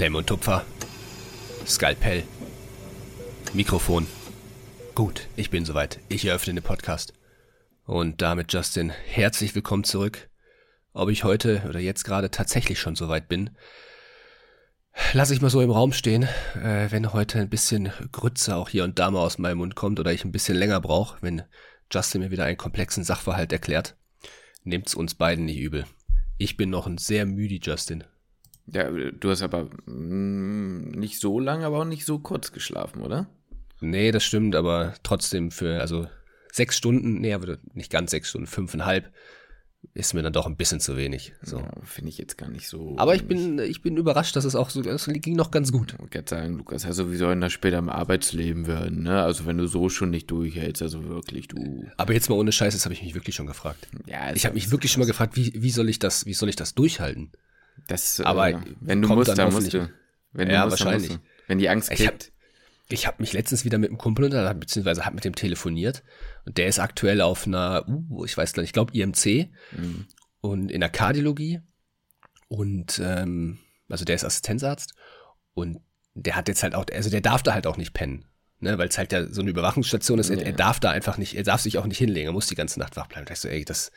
Klemm und Tupfer. Skalpell. Mikrofon. Gut, ich bin soweit. Ich eröffne den Podcast. Und damit, Justin, herzlich willkommen zurück. Ob ich heute oder jetzt gerade tatsächlich schon soweit bin, lasse ich mal so im Raum stehen. Äh, wenn heute ein bisschen Grütze auch hier und da mal aus meinem Mund kommt oder ich ein bisschen länger brauche, wenn Justin mir wieder einen komplexen Sachverhalt erklärt, nehmt's uns beiden nicht übel. Ich bin noch ein sehr müde Justin. Ja, du hast aber mh, nicht so lang, aber auch nicht so kurz geschlafen, oder? Nee, das stimmt, aber trotzdem für, also sechs Stunden, nee, aber nicht ganz sechs Stunden, fünfeinhalb, ist mir dann doch ein bisschen zu wenig. So. Ja, finde ich jetzt gar nicht so. Aber ich bin, ich bin überrascht, dass es auch so, es ging noch ganz gut. Ich kann sagen, Lukas, also wie soll denn das später im Arbeitsleben werden, ne? Also wenn du so schon nicht durchhältst, also wirklich, du. Aber jetzt mal ohne Scheiß, das habe ich mich wirklich schon gefragt. Ja, ich habe mich wirklich schon mal gefragt, wie, wie soll ich das, wie soll ich das durchhalten? Das, aber äh, wenn du musst, dann, dann musst du. Wenn du ja, musst, wahrscheinlich. Du. Wenn die Angst kickt. Ich habe hab mich letztens wieder mit einem Kumpel unterhalten, beziehungsweise habe mit dem telefoniert. Und der ist aktuell auf einer, uh, ich weiß gar nicht, ich glaube IMC mhm. und in der Kardiologie. Und ähm, also der ist Assistenzarzt und der hat jetzt halt auch, also der darf da halt auch nicht pennen. Ne, weil es halt ja so eine Überwachungsstation ist, ja. er, er, darf da einfach nicht, er darf sich auch nicht hinlegen, er muss die ganze Nacht wach bleiben. Da ich so, ey, das,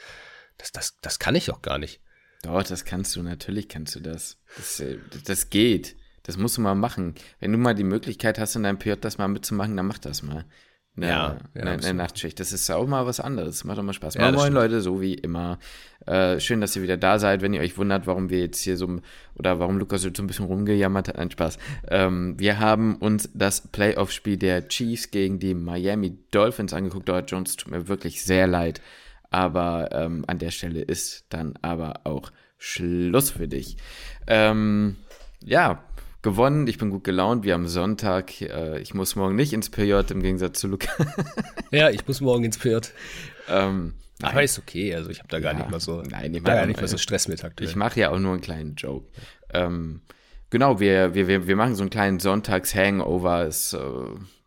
das, das, das kann ich auch gar nicht. Doch, das kannst du, natürlich kannst du das. Das, äh, das geht. Das musst du mal machen. Wenn du mal die Möglichkeit hast, in deinem PJ das mal mitzumachen, dann mach das mal. Eine, ja, ja eine, eine Nachtschicht. Das ist auch mal was anderes. Macht doch mal Spaß. Ja, moin, Leute, so wie immer. Äh, schön, dass ihr wieder da seid. Wenn ihr euch wundert, warum wir jetzt hier so, oder warum Lukas so ein bisschen rumgejammert hat, ein Spaß. Ähm, wir haben uns das Playoff-Spiel der Chiefs gegen die Miami Dolphins angeguckt. Dort Jones tut mir wirklich sehr leid. Aber ähm, an der Stelle ist dann aber auch Schluss für dich. Ähm, ja, gewonnen. Ich bin gut gelaunt. Wir haben Sonntag. Äh, ich muss morgen nicht ins PJ im Gegensatz zu Luca. ja, ich muss morgen ins PJ. Ähm, aber ist okay. Also ich habe da gar ja, nicht mal so, nein, ich da gar nicht mal so Stress mit aktuell. Ich mache ja auch nur einen kleinen Joke. Ähm, genau, wir, wir, wir machen so einen kleinen Sonntags-Hangover. Es äh,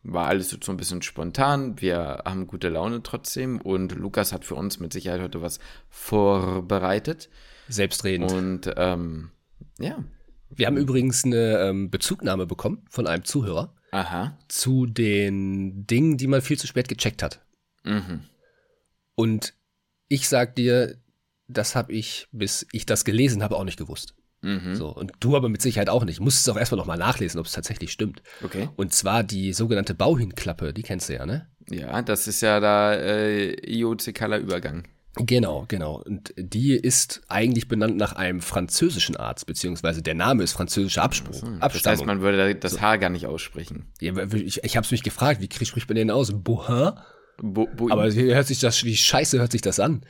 war alles so ein bisschen spontan. Wir haben gute Laune trotzdem und Lukas hat für uns mit Sicherheit heute was vorbereitet. Selbstredend. Und ähm, ja. Wir haben übrigens eine ähm, Bezugnahme bekommen von einem Zuhörer Aha. zu den Dingen, die man viel zu spät gecheckt hat. Mhm. Und ich sag dir, das habe ich, bis ich das gelesen habe, auch nicht gewusst. Mhm. So, und du aber mit Sicherheit auch nicht. Musstest auch erstmal nochmal nachlesen, ob es tatsächlich stimmt. Okay. Und zwar die sogenannte Bauhinklappe, die kennst du ja, ne? Ja, das ist ja da äh, IOC-Color Übergang. Genau, genau. Und die ist eigentlich benannt nach einem französischen Arzt, beziehungsweise der Name ist französischer Abspruch. So, das heißt, man würde das H gar nicht aussprechen. Ja, ich ich habe es mich gefragt, wie spricht man den aus? Bohin? Bo, Bo Aber wie hört sich das, wie scheiße hört sich das an?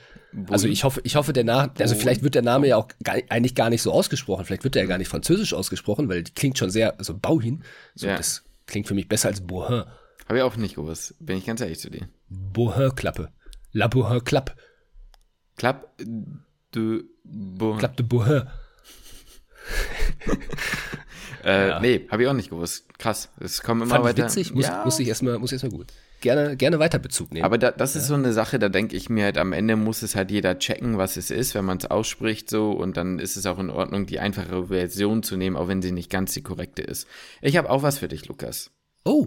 Also ich hoffe, ich hoffe, der Name, also vielleicht wird der Name ja auch gar, eigentlich gar nicht so ausgesprochen. Vielleicht wird der ja gar nicht französisch ausgesprochen, weil die klingt schon sehr, also Bauhin. So, ja. das klingt für mich besser als Bohin. Habe ich auch nicht gewusst. Bin ich ganz ehrlich zu dir. Bohin-Klappe. La Bohin-Klappe. Clap de Bohin. Clap de Bohin. äh, ja. Nee, habe ich auch nicht gewusst. Krass. Es kommen immer Fand weiter. witzig, muss, ja. muss ich erstmal muss ich erstmal gut. Gerne, gerne weiter Bezug nehmen. Aber da, das ist so eine Sache, da denke ich mir halt, am Ende muss es halt jeder checken, was es ist, wenn man es ausspricht so und dann ist es auch in Ordnung, die einfache Version zu nehmen, auch wenn sie nicht ganz die korrekte ist. Ich habe auch was für dich, Lukas. Oh.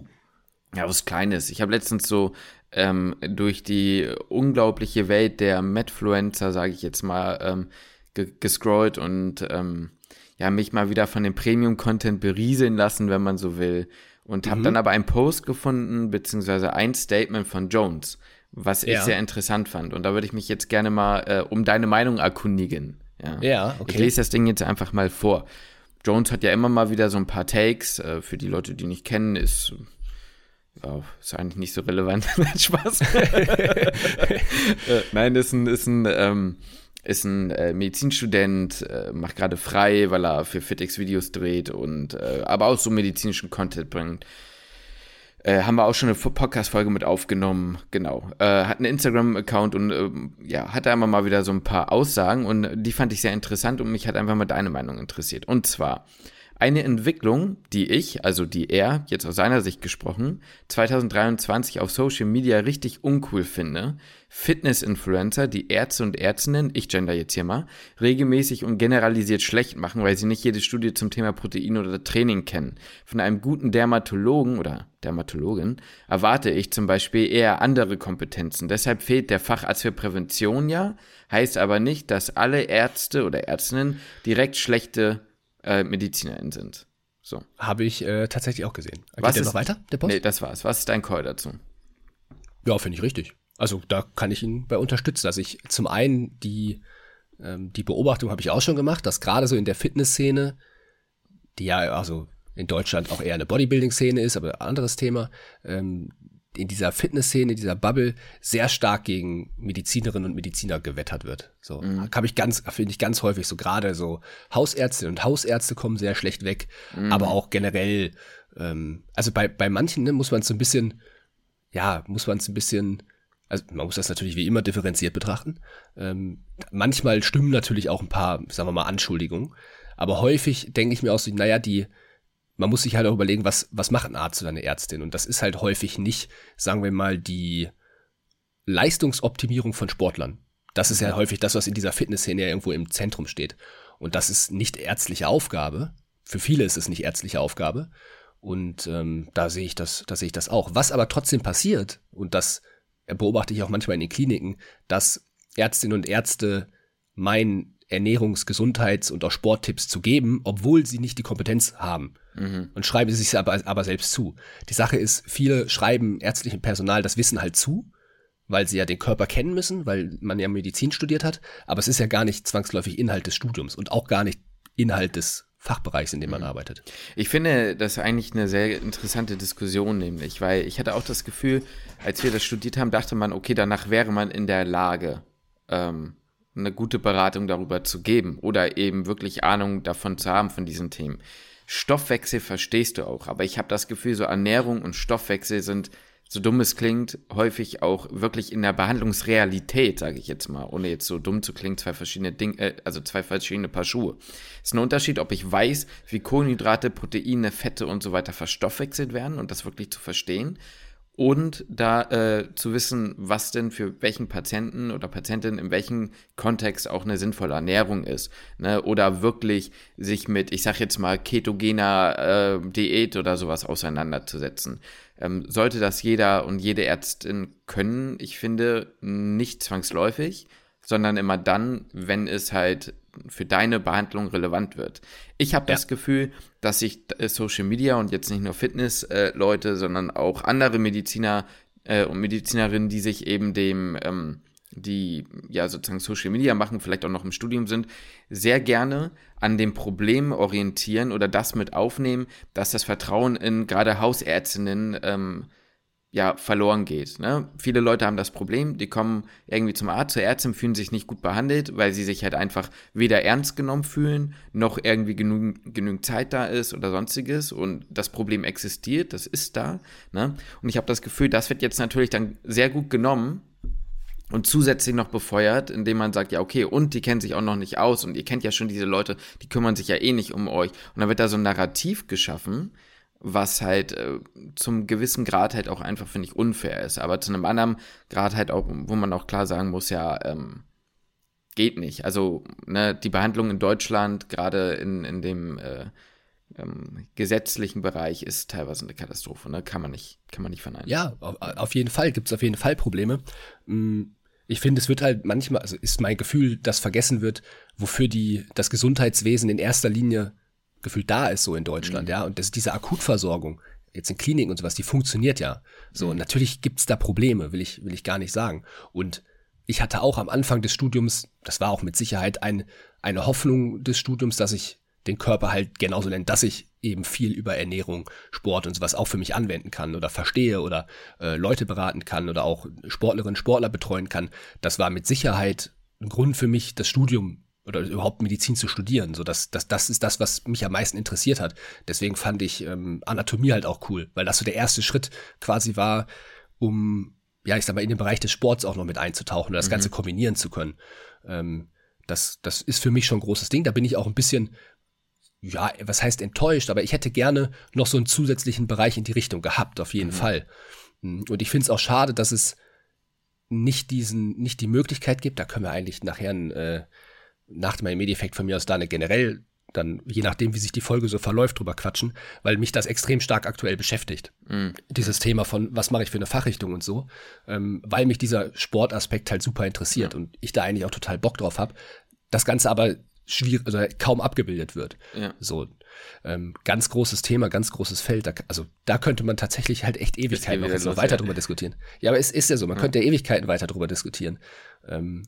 Ja, was Kleines. Ich habe letztens so ähm, durch die unglaubliche Welt der Medfluencer, sage ich jetzt mal, ähm, ge gescrollt und ähm, ja, mich mal wieder von dem Premium-Content berieseln lassen, wenn man so will. Und mhm. habe dann aber einen Post gefunden, beziehungsweise ein Statement von Jones, was ja. ich sehr interessant fand. Und da würde ich mich jetzt gerne mal äh, um deine Meinung erkundigen. Ja, ja okay. Ich lese das Ding jetzt einfach mal vor. Jones hat ja immer mal wieder so ein paar Takes. Äh, für die Leute, die nicht kennen, ist Oh, ist eigentlich nicht so relevant. Spaß. äh, nein, ist ein, ist ein, ähm, ist ein äh, Medizinstudent, äh, macht gerade frei, weil er für FitX Videos dreht und äh, aber auch so medizinischen Content bringt. Äh, haben wir auch schon eine Podcast-Folge mit aufgenommen, genau. Äh, hat einen Instagram-Account und äh, ja, hat da immer mal wieder so ein paar Aussagen und die fand ich sehr interessant und mich hat einfach mal deine Meinung interessiert. Und zwar, Eine Entwicklung, die ich, also die er, jetzt aus seiner Sicht gesprochen, 2023 auf Social Media richtig uncool finde. Fitness-Influencer, die Ärzte und Ärztinnen, ich gender jetzt hier mal, regelmäßig und generalisiert schlecht machen, weil sie nicht jede Studie zum Thema Protein oder Training kennen. Von einem guten Dermatologen oder Dermatologin erwarte ich zum Beispiel eher andere Kompetenzen. Deshalb fehlt der Facharzt für Prävention ja, heißt aber nicht, dass alle Ärzte oder Ärztinnen direkt schlechte äh, MedizinerInnen sind. So. Habe ich äh, tatsächlich auch gesehen. Geht Was der ist, noch weiter, der Post? Nee, das war's. Was ist dein Call dazu? Ja, finde ich richtig. Also da kann ich ihn bei unterstützen. Also ich zum einen die, ähm, die Beobachtung habe ich auch schon gemacht, dass gerade so in der Fitnessszene, die ja also in Deutschland auch eher eine Bodybuilding-Szene ist, aber anderes Thema, ähm, in dieser Fitnessszene, dieser Bubble sehr stark gegen Medizinerinnen und Mediziner gewettert wird. So mhm. habe ich ganz, finde ich ganz häufig so gerade so Hausärztinnen und Hausärzte kommen sehr schlecht weg, mhm. aber auch generell, ähm, also bei bei manchen ne, muss man es so ein bisschen, ja, muss man es ein bisschen also man muss das natürlich wie immer differenziert betrachten. Ähm, manchmal stimmen natürlich auch ein paar, sagen wir mal, Anschuldigungen. Aber häufig denke ich mir auch so, naja, die, man muss sich halt auch überlegen, was, was macht ein Arzt oder eine Ärztin? Und das ist halt häufig nicht, sagen wir mal, die Leistungsoptimierung von Sportlern. Das ist ja häufig das, was in dieser Fitnessszene ja irgendwo im Zentrum steht. Und das ist nicht ärztliche Aufgabe. Für viele ist es nicht ärztliche Aufgabe. Und ähm, da sehe ich das, da sehe ich das auch. Was aber trotzdem passiert, und das beobachte ich auch manchmal in den Kliniken, dass Ärztinnen und Ärzte meinen, Ernährungs-, Gesundheits- und auch Sporttipps zu geben, obwohl sie nicht die Kompetenz haben. Mhm. Und schreiben sie sich aber, aber selbst zu. Die Sache ist, viele schreiben ärztlichem Personal das Wissen halt zu, weil sie ja den Körper kennen müssen, weil man ja Medizin studiert hat, aber es ist ja gar nicht zwangsläufig Inhalt des Studiums und auch gar nicht Inhalt des Fachbereichs, in dem man mhm. arbeitet. Ich finde das eigentlich eine sehr interessante Diskussion, nämlich, weil ich hatte auch das Gefühl, als wir das studiert haben, dachte man, okay, danach wäre man in der Lage, ähm, eine gute Beratung darüber zu geben oder eben wirklich Ahnung davon zu haben von diesen Themen. Stoffwechsel verstehst du auch, aber ich habe das Gefühl, so Ernährung und Stoffwechsel sind, so dumm es klingt, häufig auch wirklich in der Behandlungsrealität, sage ich jetzt mal, ohne jetzt so dumm zu klingen, zwei verschiedene Dinge, äh, also zwei verschiedene Paar Schuhe. Es ist ein Unterschied, ob ich weiß, wie Kohlenhydrate, Proteine, Fette und so weiter verstoffwechselt werden und das wirklich zu verstehen und da äh, zu wissen, was denn für welchen Patienten oder Patientin in welchem Kontext auch eine sinnvolle Ernährung ist. Ne? Oder wirklich sich mit, ich sag jetzt mal, ketogener äh, Diät oder sowas auseinanderzusetzen. Ähm, sollte das jeder und jede Ärztin können, ich finde, nicht zwangsläufig, sondern immer dann, wenn es halt für deine Behandlung relevant wird. Ich habe ja. das Gefühl, dass sich äh, Social Media und jetzt nicht nur Fitness-Leute, äh, sondern auch andere Mediziner äh, und Medizinerinnen, die sich eben dem, ähm, die ja sozusagen Social Media machen, vielleicht auch noch im Studium sind, sehr gerne an dem Problem orientieren oder das mit aufnehmen, dass das Vertrauen in gerade Hausärztinnen ähm, ja verloren geht. Ne? Viele Leute haben das Problem, die kommen irgendwie zum Arzt, zur Ärztin, fühlen sich nicht gut behandelt, weil sie sich halt einfach weder ernst genommen fühlen, noch irgendwie genügend, genügend Zeit da ist oder sonstiges und das Problem existiert, das ist da. Ne? Und ich habe das Gefühl, das wird jetzt natürlich dann sehr gut genommen und zusätzlich noch befeuert, indem man sagt, ja, okay, und die kennen sich auch noch nicht aus und ihr kennt ja schon diese Leute, die kümmern sich ja eh nicht um euch. Und dann wird da so ein Narrativ geschaffen, was halt äh, zum gewissen Grad halt auch einfach, finde ich, unfair ist. Aber zu einem anderen Grad halt auch, wo man auch klar sagen muss, ja, ähm, geht nicht. Also, ne, die Behandlung in Deutschland, gerade in, in dem äh, ähm, gesetzlichen Bereich, ist teilweise eine Katastrophe, ne? Kann man nicht, kann man nicht verneinen. Ja, auf, jeden Fall gibt es auf jeden Fall Probleme. Mm, ich finde, es wird halt manchmal, also ist mein Gefühl, dass vergessen wird, wofür die, das Gesundheitswesen in erster Linie gefühlt da ist so in Deutschland, mhm. ja. Und das, diese Akutversorgung, jetzt in Kliniken und sowas, die funktioniert ja. So, mhm. und natürlich gibt's da Probleme, will ich, will ich gar nicht sagen. Und ich hatte auch am Anfang des Studiums, das war auch mit Sicherheit ein, eine Hoffnung des Studiums, dass ich den Körper halt genauso nenne, dass ich eben viel über Ernährung, Sport und sowas auch für mich anwenden kann oder verstehe oder äh, Leute beraten kann oder auch Sportlerinnen, Sportler betreuen kann. Das war mit Sicherheit ein Grund für mich, das Studium oder überhaupt Medizin zu studieren. So, das, das, das ist das, was mich am meisten interessiert hat. Deswegen fand ich ähm, Anatomie halt auch cool, weil das so der erste Schritt quasi war, um, ja, ich sag mal, in den Bereich des Sports auch noch mit einzutauchen und das mhm. Ganze kombinieren zu können. Ähm, das, das ist für mich schon ein großes Ding. Da bin ich auch ein bisschen, ja, was heißt enttäuscht, aber ich hätte gerne noch so einen zusätzlichen Bereich in die Richtung gehabt, auf jeden mhm. Fall. Hm, und ich finde es auch schade, dass es nicht diesen, nicht die Möglichkeit gibt, da können wir eigentlich nachher äh, nach meinem Medieffekt von mir aus da eine generell dann, je nachdem, wie sich die Folge so verläuft, drüber quatschen, weil mich das extrem stark aktuell beschäftigt. Mhm. Dieses Thema von, was mache ich für eine Fachrichtung und so, ähm, weil mich dieser Sportaspekt halt super interessiert ja. und ich da eigentlich auch total Bock drauf habe. Das Ganze aber schwierig, also kaum abgebildet wird. Ja. So, ähm, ganz großes Thema, ganz großes Feld. Da, also da könnte man tatsächlich halt echt Ewigkeiten noch, noch weiter ja. drüber diskutieren. Ja, aber es ist ja so, man ja. könnte Ewigkeiten weiter drüber diskutieren. Ähm,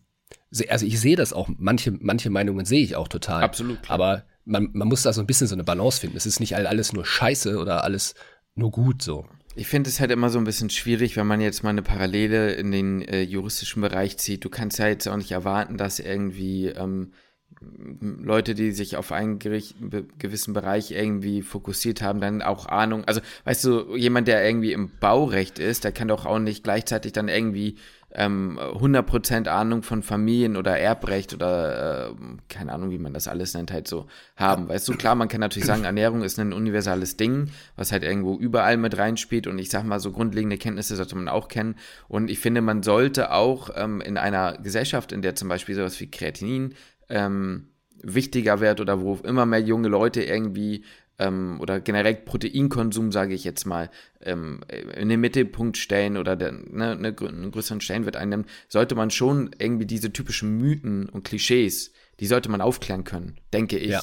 also ich sehe das auch, manche, manche Meinungen sehe ich auch total. Absolut. Klar. Aber man, man muss da so ein bisschen so eine Balance finden. Es ist nicht alles nur scheiße oder alles nur gut so. Ich finde es halt immer so ein bisschen schwierig, wenn man jetzt mal eine Parallele in den äh, juristischen Bereich zieht. Du kannst ja jetzt auch nicht erwarten, dass irgendwie ähm, Leute, die sich auf einen Gericht, gewissen Bereich irgendwie fokussiert haben, dann auch Ahnung. Also, weißt du, jemand, der irgendwie im Baurecht ist, der kann doch auch nicht gleichzeitig dann irgendwie ähm, 100% Ahnung von Familien- oder Erbrecht oder äh, keine Ahnung, wie man das alles nennt, halt so haben. Weißt du, klar, man kann natürlich sagen, Ernährung ist ein universales Ding, was halt irgendwo überall mit reinspielt und ich sag mal, so grundlegende Kenntnisse sollte man auch kennen. Und ich finde, man sollte auch ähm, in einer Gesellschaft, in der zum Beispiel sowas wie Kreatinin ähm, wichtiger wird oder wo immer mehr junge Leute irgendwie ähm, oder generell Proteinkonsum, sage ich jetzt mal, ähm, in den Mittelpunkt stellen oder der, ne, ne, einen größeren Stellenwert einnimmt, sollte man schon irgendwie diese typischen Mythen und Klischees, die sollte man aufklären können, denke ich. Ja.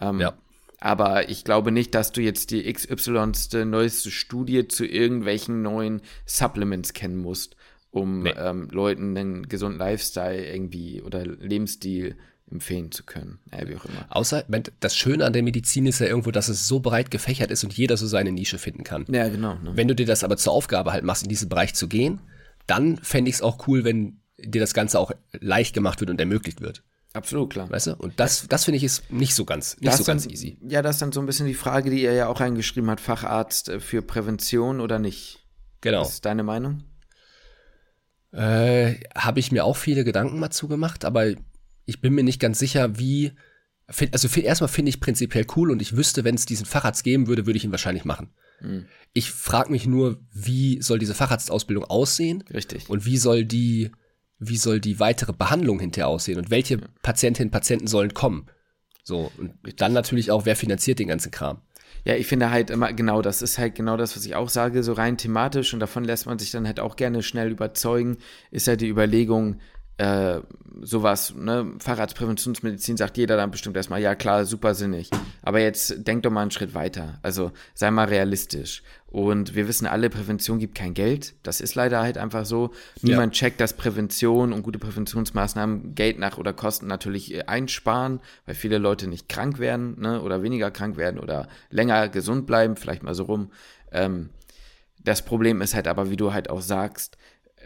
Ähm, ja. Aber ich glaube nicht, dass du jetzt die XY. neueste Studie zu irgendwelchen neuen Supplements kennen musst, um nee. ähm, Leuten einen gesunden Lifestyle irgendwie oder Lebensstil empfehlen zu können. Äh, wie auch immer. Außer, das Schöne an der Medizin ist ja irgendwo, dass es so breit gefächert ist und jeder so seine Nische finden kann. Ja, genau. Ne? Wenn du dir das aber zur Aufgabe halt machst, in diesen Bereich zu gehen, dann fände ich es auch cool, wenn dir das Ganze auch leicht gemacht wird und ermöglicht wird. Absolut, klar. Weißt du? Und das, das finde ich ist nicht so ganz, nicht so ganz dann, easy. Ja, das ist dann so ein bisschen die Frage, die er ja auch reingeschrieben hat, Facharzt äh, für Prävention oder nicht. Genau. Was ist deine Meinung? Äh, Habe ich mir auch viele Gedanken mal zugemacht, aber ich bin mir nicht ganz sicher, wie. Also erstmal finde ich prinzipiell cool und ich wüsste, wenn es diesen Facharzt geben würde, würde ich ihn wahrscheinlich machen. Mhm. Ich frage mich nur, wie soll diese Facharztausbildung aussehen? Richtig. Und wie soll die, wie soll die weitere Behandlung hinterher aussehen? Und welche ja. Patientinnen und Patienten sollen kommen? So, und Richtig. dann natürlich auch, wer finanziert den ganzen Kram? Ja, ich finde halt immer, genau, das ist halt genau das, was ich auch sage, so rein thematisch und davon lässt man sich dann halt auch gerne schnell überzeugen, ist halt die Überlegung, äh, sowas, ne, Fahrradpräventionsmedizin sagt jeder dann bestimmt erstmal, ja klar, super sinnig. Aber jetzt denk doch mal einen Schritt weiter. Also sei mal realistisch. Und wir wissen alle, Prävention gibt kein Geld. Das ist leider halt einfach so. Niemand ja. checkt, dass Prävention und gute Präventionsmaßnahmen Geld nach oder Kosten natürlich äh, einsparen, weil viele Leute nicht krank werden, ne, oder weniger krank werden oder länger gesund bleiben, vielleicht mal so rum. Ähm, das Problem ist halt aber, wie du halt auch sagst,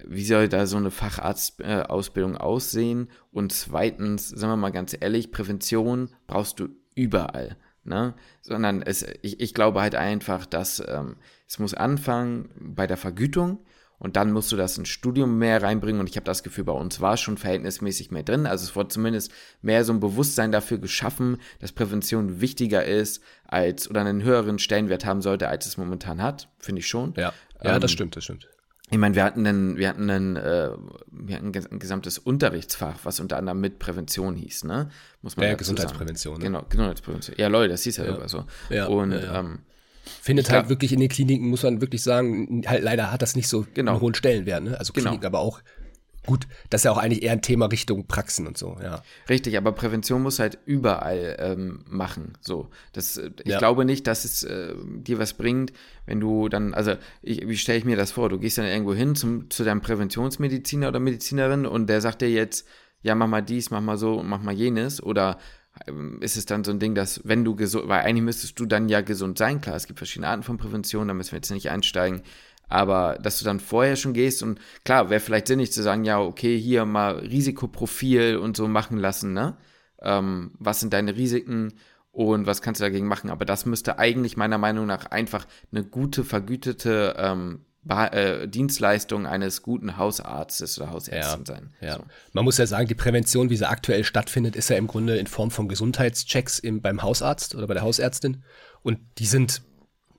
wie soll da so eine Facharztausbildung aussehen? Und zweitens, sagen wir mal ganz ehrlich, Prävention brauchst du überall. Ne? Sondern es, ich, ich glaube halt einfach, dass ähm, es muss anfangen bei der Vergütung und dann musst du das ins Studium mehr reinbringen und ich habe das Gefühl, bei uns war schon verhältnismäßig mehr drin. Also es wurde zumindest mehr so ein Bewusstsein dafür geschaffen, dass Prävention wichtiger ist als oder einen höheren Stellenwert haben sollte, als es momentan hat. Finde ich schon. Ja, ja ähm, das stimmt, das stimmt ich meine, wir hatten einen, wir hatten einen, äh, wir hatten ein gesamtes Unterrichtsfach, was unter anderem mit Prävention hieß, ne? Muss man ja, Gesundheitsprävention. Ne? Genau, Gesundheitsprävention. Ja, Leute, das hieß ja, ja. immer so. Ja, und ja, ähm, findet halt glaub, wirklich in den Kliniken, muss man wirklich sagen, halt leider hat das nicht so genau. einen hohen Stellenwert, ne? Also Kliniken, genau. aber auch Gut, das ist ja auch eigentlich eher ein Thema Richtung Praxen und so, ja. Richtig, aber Prävention muss halt überall ähm, machen. So, das, äh, ich ja. glaube nicht, dass es äh, dir was bringt, wenn du dann, also ich, wie stelle ich mir das vor? Du gehst dann irgendwo hin zum, zu deinem Präventionsmediziner oder Medizinerin und der sagt dir jetzt, ja, mach mal dies, mach mal so, mach mal jenes oder ähm, ist es dann so ein Ding, dass wenn du gesund, weil eigentlich müsstest du dann ja gesund sein, klar, es gibt verschiedene Arten von Prävention, da müssen wir jetzt nicht einsteigen, aber dass du dann vorher schon gehst und klar, wäre vielleicht sinnig zu sagen, ja, okay, hier mal Risikoprofil und so machen lassen, ne? Ähm, was sind deine Risiken und was kannst du dagegen machen? Aber das müsste eigentlich meiner Meinung nach einfach eine gute, vergütete ähm, äh, Dienstleistung eines guten Hausarztes oder Hausärztin ja, sein. Ja. So. Man muss ja sagen, die Prävention, wie sie aktuell stattfindet, ist ja im Grunde in Form von Gesundheitschecks im, beim Hausarzt oder bei der Hausärztin. Und die sind,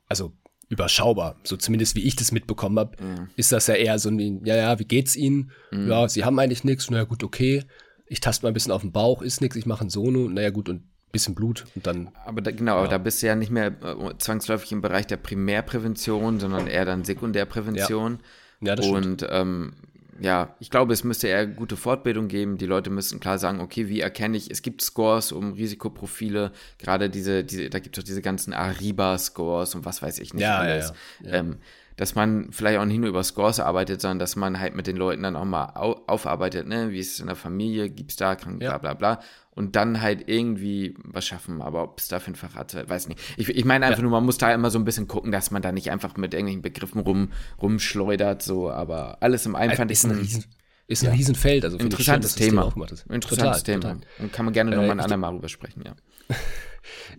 also überschaubar. So zumindest wie ich das mitbekommen habe, mhm. ist das ja eher so ein, ja, ja, wie geht's Ihnen? Mhm. Ja, Sie haben eigentlich nichts, naja gut, okay. Ich taste mal ein bisschen auf den Bauch, ist nichts, ich mache ein Sono, naja gut, und bisschen Blut und dann. Aber da, genau, ja. aber da bist du ja nicht mehr äh, zwangsläufig im Bereich der Primärprävention, sondern eher dann Sekundärprävention. Ja, ja das stimmt. Und ähm, ja, ich glaube, es müsste eher gute Fortbildung geben. Die Leute müssen klar sagen, okay, wie erkenne ich, es gibt Scores um Risikoprofile, gerade diese, diese da gibt es auch diese ganzen Ariba-Scores und was weiß ich nicht ja, alles. Ja, ja. Ähm, dass man vielleicht auch nicht nur über Scores arbeitet, sondern dass man halt mit den Leuten dann auch mal au aufarbeitet, ne, wie ist es in der Familie, gibt es da krank, bla bla bla. Und dann halt irgendwie was schaffen. Aber ob es dafür ein Facharzt weiß nicht. Ich, ich meine einfach ja. nur, man muss da immer so ein bisschen gucken, dass man da nicht einfach mit irgendwelchen Begriffen rum, rumschleudert, so, aber alles im einen fand ich. Ein riesen, ist ein ja. Riesenfeld, also interessantes schön, Thema. Interessantes total, Thema. Total. Und kann man gerne äh, nochmal ein andermal drüber sprechen, ja.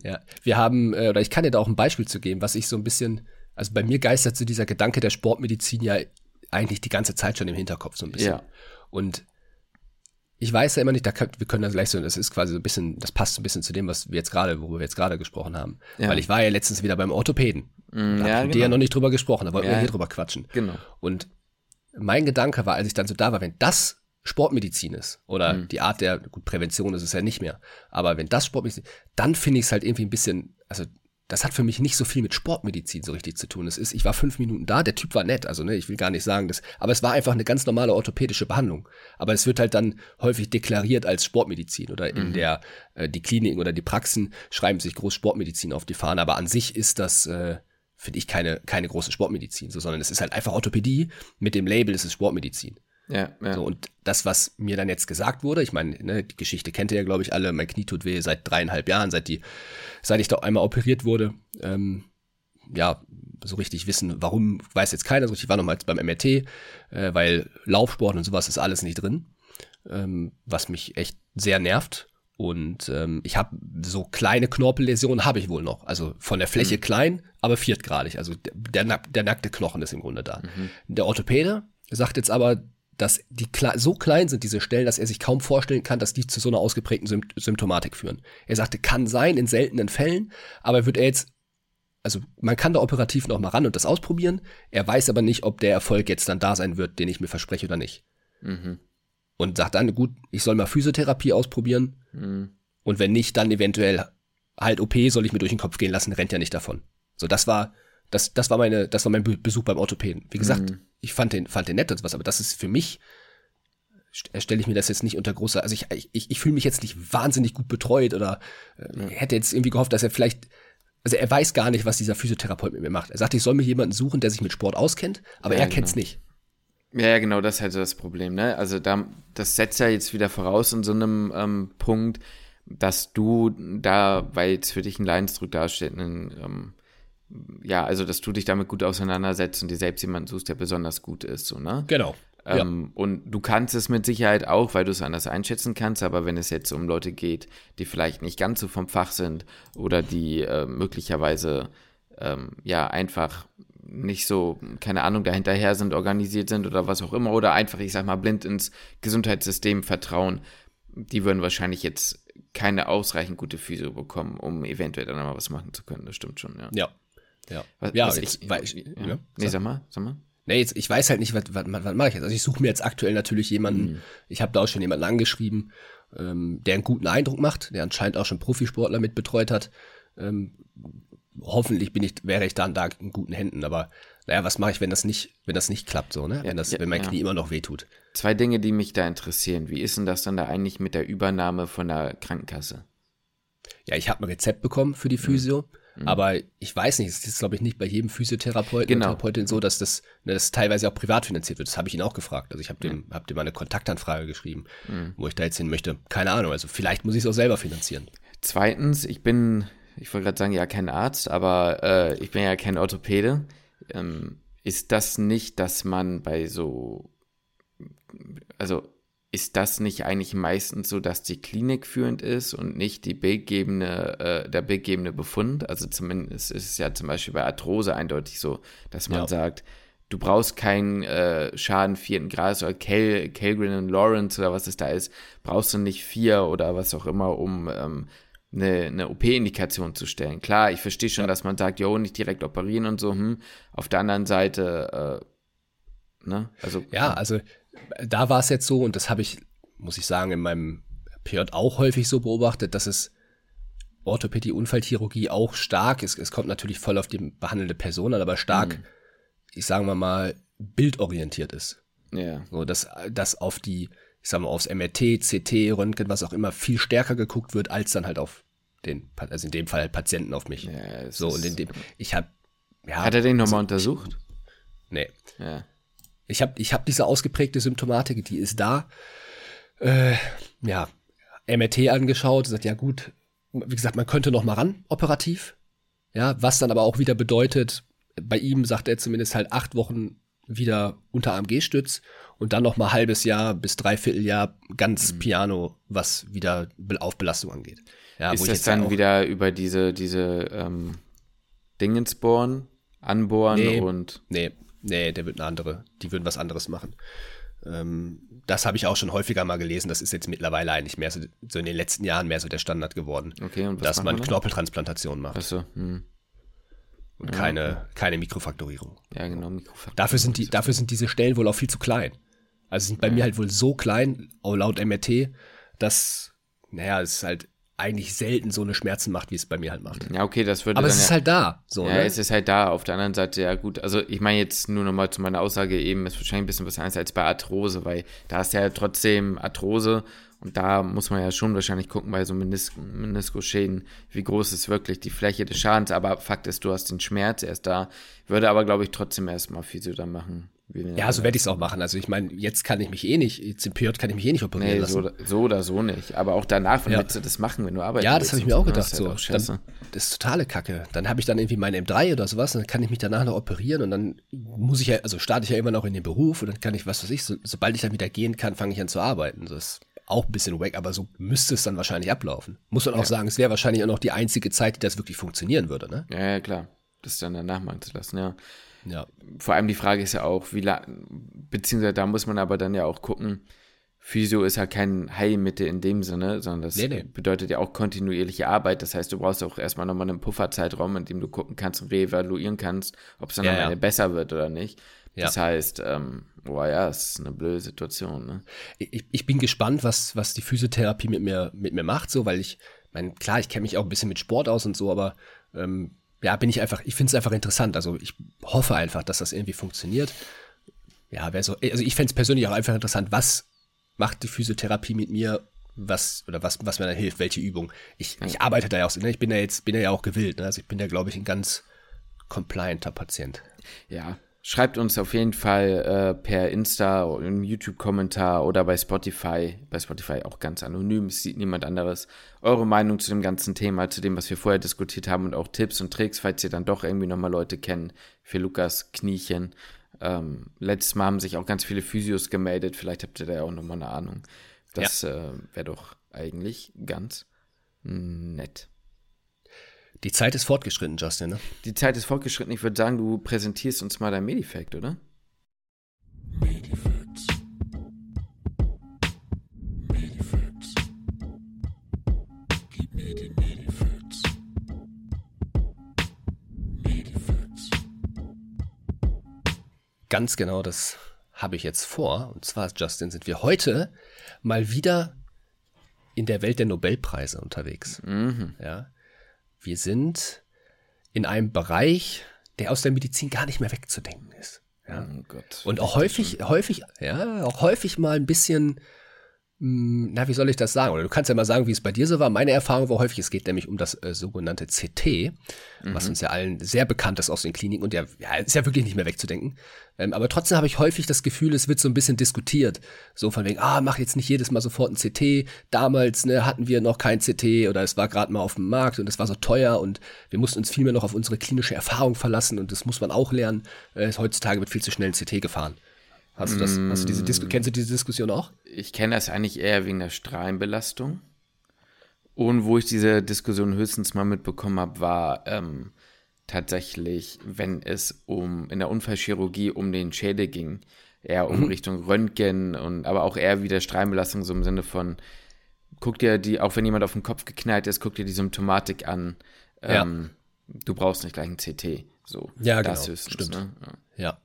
ja, wir haben, äh, oder ich kann dir da auch ein Beispiel zu geben, was ich so ein bisschen also bei mir geistert so dieser Gedanke der Sportmedizin ja eigentlich die ganze Zeit schon im Hinterkopf so ein bisschen. Ja. Und ich weiß ja immer nicht, da kann, wir können das gleich so, das ist quasi so ein bisschen, das passt so ein bisschen zu dem, was wir jetzt gerade, worüber wir jetzt gerade gesprochen haben. Ja. Weil ich war ja letztens wieder beim Orthopäden. Mm, da ja, haben genau. ja noch nicht drüber gesprochen, da wollten ja, wir hier drüber quatschen. Genau. Und mein Gedanke war, als ich dann so da war, wenn das Sportmedizin ist oder mhm. die Art der, gut, Prävention ist es ja nicht mehr, aber wenn das Sportmedizin, dann finde ich es halt irgendwie ein bisschen, also das hat für mich nicht so viel mit Sportmedizin so richtig zu tun. Es ist, ich war fünf Minuten da, der Typ war nett, also ne, ich will gar nicht sagen, dass, aber es war einfach eine ganz normale orthopädische Behandlung. Aber es wird halt dann häufig deklariert als Sportmedizin oder in mhm. der äh, die Kliniken oder die Praxen schreiben sich groß Sportmedizin auf die Fahne. Aber an sich ist das äh, finde ich keine keine große Sportmedizin, so, sondern es ist halt einfach Orthopädie mit dem Label, es ist Sportmedizin. Ja, ja. So, und das, was mir dann jetzt gesagt wurde, ich meine, ne, die Geschichte kennt ihr ja, glaube ich, alle, mein Knie tut weh seit dreieinhalb Jahren, seit die, seit ich da einmal operiert wurde. Ähm, ja, so richtig wissen, warum, weiß jetzt keiner so richtig, war nochmal beim MRT, äh, weil Laufsport und sowas ist alles nicht drin, ähm, was mich echt sehr nervt. Und ähm, ich habe so kleine Knorpelläsionen habe ich wohl noch. Also von der Fläche mhm. klein, aber viertgradig. Also der, der, der nackte Knochen ist im Grunde da. Mhm. Der Orthopäde sagt jetzt aber, dass die so klein sind, diese Stellen, dass er sich kaum vorstellen kann, dass die zu so einer ausgeprägten Sympt Symptomatik führen. Er sagte, kann sein in seltenen Fällen, aber wird er jetzt, also man kann da operativ noch mal ran und das ausprobieren. Er weiß aber nicht, ob der Erfolg jetzt dann da sein wird, den ich mir verspreche oder nicht. Mhm. Und sagt dann, gut, ich soll mal Physiotherapie ausprobieren. Mhm. Und wenn nicht, dann eventuell halt OP soll ich mir durch den Kopf gehen lassen, rennt ja nicht davon. So, das war, das, das war meine, das war mein Besuch beim Orthopäden. Wie gesagt, mhm ich fand den, fand den nett und was, aber das ist für mich, stelle ich mir das jetzt nicht unter großer, also ich, ich, ich fühle mich jetzt nicht wahnsinnig gut betreut oder äh, hätte jetzt irgendwie gehofft, dass er vielleicht, also er weiß gar nicht, was dieser Physiotherapeut mit mir macht. Er sagt, ich soll mir jemanden suchen, der sich mit Sport auskennt, aber ja, er kennt's genau. nicht. Ja, genau, das ist halt das Problem, ne? Also da, das setzt ja jetzt wieder voraus in so einem ähm, Punkt, dass du da, weil jetzt für dich ein Leidensdruck dasteht, einen ähm, ja, also dass du dich damit gut auseinandersetzt und dir selbst jemanden suchst, der besonders gut ist, so, ne? Genau. Ähm, ja. Und du kannst es mit Sicherheit auch, weil du es anders einschätzen kannst, aber wenn es jetzt um Leute geht, die vielleicht nicht ganz so vom Fach sind oder die äh, möglicherweise ähm, ja einfach nicht so, keine Ahnung, dahinterher sind, organisiert sind oder was auch immer, oder einfach, ich sag mal, blind ins Gesundheitssystem vertrauen, die würden wahrscheinlich jetzt keine ausreichend gute Physio bekommen, um eventuell dann mal was machen zu können. Das stimmt schon, ja. Ja, ja, was, ja was ich, weiß, ja. ja. Nee, sag mal, sag mal. Nee, jetzt, ich weiß halt nicht, was, was, was mache ich jetzt. Also ich suche mir jetzt aktuell natürlich jemanden, mhm. ich habe da auch schon jemanden angeschrieben, ähm, der einen guten Eindruck macht, der anscheinend auch schon Profisportler mit betreut hat. Ähm, hoffentlich bin ich, wäre ich dann da in guten Händen, aber naja, was mache ich, wenn das nicht, wenn das nicht klappt, so, ne? Ja, wenn das, ja, wenn mein Knie immer noch wehtut. Zwei Dinge, die mich da interessieren. Wie ist denn das dann da eigentlich mit der Übernahme von der Krankenkasse? Ja, ich habe ein Rezept bekommen für die. Physio. Mhm. Mhm. Aber ich weiß nicht, es ist, glaube ich, nicht bei jedem Physiotherapeuten genau. Therapeutin so, dass das, das teilweise auch privat finanziert wird. Das habe ich ihn auch gefragt. Also ich habe dem, mhm. hab dem mal eine Kontaktanfrage geschrieben, mhm. wo ich da jetzt hin möchte. Keine Ahnung. Also vielleicht muss ich es auch selber finanzieren. Zweitens, ich bin, ich wollte gerade sagen, ja, kein Arzt, aber äh, ich bin ja kein Orthopäde. Ähm, ist das nicht, dass man bei so, also ist das nicht eigentlich meistens so, dass die Klinik führend ist und nicht die bildgebende, äh, der bildgebende Befund? Also zumindest ist es ja zum Beispiel bei Arthrose eindeutig so, dass man ja. sagt, du brauchst keinen äh, Schaden vierten Grades oder Cal, Calgren und Lawrence oder was es da ist, brauchst du nicht vier oder was auch immer, um ähm, eine, eine OP-Indikation zu stellen. Klar, ich verstehe schon, dass man sagt, jo, nicht direkt operieren und so, hm. Auf der anderen Seite, äh, ne? Also. Ja, also da war es jetzt so, und das habe ich, muss ich sagen, in meinem PJ auch häufig so beobachtet, dass es Orthopädie, Unfallchirurgie auch stark ist. Es kommt natürlich voll auf die behandelte Person an, aber stark, mhm. ich sage mal bildorientiert ist. Ja. So, dass, dass auf die, ich sag mal, aufs MRT, CT, Röntgen, was auch immer, viel stärker geguckt wird, als dann halt auf den, also in dem Fall Patienten auf mich. Ja, so, und in dem, ich habe, ja. Hat er den nochmal also, untersucht? Nee. Ja. Ich habe ich hab diese ausgeprägte Symptomatik, die ist da. Äh, ja, MRT angeschaut, sagt, ja gut, wie gesagt, man könnte noch mal ran, operativ. Ja, was dann aber auch wieder bedeutet, bei ihm sagt er zumindest halt acht Wochen wieder unter AMG-Stütz und dann noch mal halbes Jahr bis dreiviertel Jahr ganz mhm. Piano, was wieder auf Belastung angeht. Ja, ist das dann wieder über diese, diese ähm, Dingens bohren, anbohren nee, und. Nee, nee, der wird eine andere, die würden was anderes machen. Ähm, das habe ich auch schon häufiger mal gelesen. Das ist jetzt mittlerweile eigentlich mehr so, so in den letzten Jahren mehr so der Standard geworden. Okay, und dass man Knorpeltransplantation macht. Achso, hm. Und ja, keine, okay. keine Mikrofaktorierung. Ja, genau, Mikrofaktorierung. Dafür sind, die, dafür sind diese Stellen wohl auch viel zu klein. Also sind bei ja. mir halt wohl so klein, laut MRT, dass, naja, es ist halt eigentlich selten so eine Schmerzen macht, wie es bei mir halt macht. Ja, okay, das würde Aber es ist ja, halt da. So, ja, ne? es ist halt da. Auf der anderen Seite, ja gut. Also ich meine jetzt nur nochmal zu meiner Aussage eben, ist wahrscheinlich ein bisschen was anderes als bei Arthrose, weil da ist ja trotzdem Arthrose und da muss man ja schon wahrscheinlich gucken bei so Menis Meniskusschäden, wie groß ist wirklich die Fläche des Schadens. Aber Fakt ist, du hast den Schmerz erst da. Würde aber, glaube ich, trotzdem erstmal Physio da machen. Ja, so werde ich es auch machen. Also ich meine, jetzt kann ich mich eh nicht, jetzt im PJ kann ich mich eh nicht operieren nee, lassen. So, so, oder so nicht. Aber auch danach, wenn ja. willst du das machen, wenn du arbeitest? Ja, das habe ich mir auch gedacht. So. Halt dann, das ist totale Kacke. Dann habe ich dann irgendwie meine M3 oder sowas, dann kann ich mich danach noch operieren und dann muss ich ja, also starte ich ja immer noch in den Beruf und dann kann ich, was weiß ich, so, sobald ich dann wieder gehen kann, fange ich an zu arbeiten. Das ist auch ein bisschen wack, aber so müsste es dann wahrscheinlich ablaufen. Muss man auch ja. sagen, es wäre wahrscheinlich auch noch die einzige Zeit, die das wirklich funktionieren würde, ne? Ja, ja, klar. Das dann danach machen zu lassen, ja. Ja. Vor allem die Frage ist ja auch, wie lang, beziehungsweise da muss man aber dann ja auch gucken, Physio ist ja kein Heilmittel in dem Sinne, sondern das nee, nee. bedeutet ja auch kontinuierliche Arbeit. Das heißt, du brauchst auch erstmal nochmal einen Pufferzeitraum, in dem du gucken kannst und reevaluieren kannst, ob es dann ja, am Ende ja. besser wird oder nicht. Ja. Das heißt, ähm, oh ja, es ist eine blöde Situation. Ne? Ich, ich bin gespannt, was, was die Physiotherapie mit mir, mit mir macht, so, weil ich, mein, klar, ich kenne mich auch ein bisschen mit Sport aus und so, aber ähm, ja, bin ich einfach, ich finde es einfach interessant. Also ich hoffe einfach, dass das irgendwie funktioniert. Ja, wäre so, also ich fände es persönlich auch einfach interessant, was macht die Physiotherapie mit mir, was, oder was, was mir dann hilft, welche Übung. Ich, ich arbeite da ja auch, ne? ich bin ja jetzt, bin ja auch gewillt, ne? also ich bin ja, glaube ich, ein ganz complianter Patient. Ja, Schreibt uns auf jeden Fall äh, per Insta, im YouTube-Kommentar oder bei Spotify, bei Spotify auch ganz anonym, es sieht niemand anderes, eure Meinung zu dem ganzen Thema, zu dem, was wir vorher diskutiert haben und auch Tipps und Tricks, falls ihr dann doch irgendwie nochmal Leute kennen für Lukas Kniechen. Ähm, letztes Mal haben sich auch ganz viele Physios gemeldet, vielleicht habt ihr da ja auch nochmal eine Ahnung. Das ja. äh, wäre doch eigentlich ganz nett. Die Zeit ist fortgeschritten, Justin, ne? Die Zeit ist fortgeschritten. Ich würde sagen, du präsentierst uns mal dein Medifact, oder? Medifacts. Medifacts. Gib mir die Medifacts. Medifacts. Ganz genau, das habe ich jetzt vor. Und zwar, Justin, sind wir heute mal wieder in der Welt der Nobelpreise unterwegs. Mhm. Ja. Wir sind in einem Bereich, der aus der Medizin gar nicht mehr wegzudenken ist. Ja. Oh Gott. Und auch häufig, häufig, ja, auch häufig mal ein bisschen na, wie soll ich das sagen? Oder du kannst ja mal sagen, wie es bei dir so war. Meine Erfahrung war häufig, es geht nämlich um das äh, sogenannte CT, mhm. was uns ja allen sehr bekannt ist aus den Kliniken und ja, ja ist ja wirklich nicht mehr wegzudenken. Ähm, aber trotzdem habe ich häufig das Gefühl, es wird so ein bisschen diskutiert. So von wegen, ah, mach jetzt nicht jedes Mal sofort ein CT. Damals ne, hatten wir noch kein CT oder es war gerade mal auf dem Markt und es war so teuer und wir mussten uns vielmehr noch auf unsere klinische Erfahrung verlassen und das muss man auch lernen. Äh, heutzutage wird viel zu schnell ein CT gefahren. Hast du das, hast du diese Dis kennst du diese Diskussion auch? Ich kenne das eigentlich eher wegen der Strahlenbelastung. Und wo ich diese Diskussion höchstens mal mitbekommen habe, war, ähm, tatsächlich, wenn es um in der Unfallchirurgie um den Schädel ging, eher um mhm. Richtung Röntgen und aber auch eher wieder Strahlenbelastung, so im Sinne von, guck dir die, auch wenn jemand auf den Kopf geknallt ist, guck dir die Symptomatik an. Ähm, ja. Du brauchst nicht gleich ein CT. So, ja, genau. höchstens. Stimmt. Ne? Ja. ja.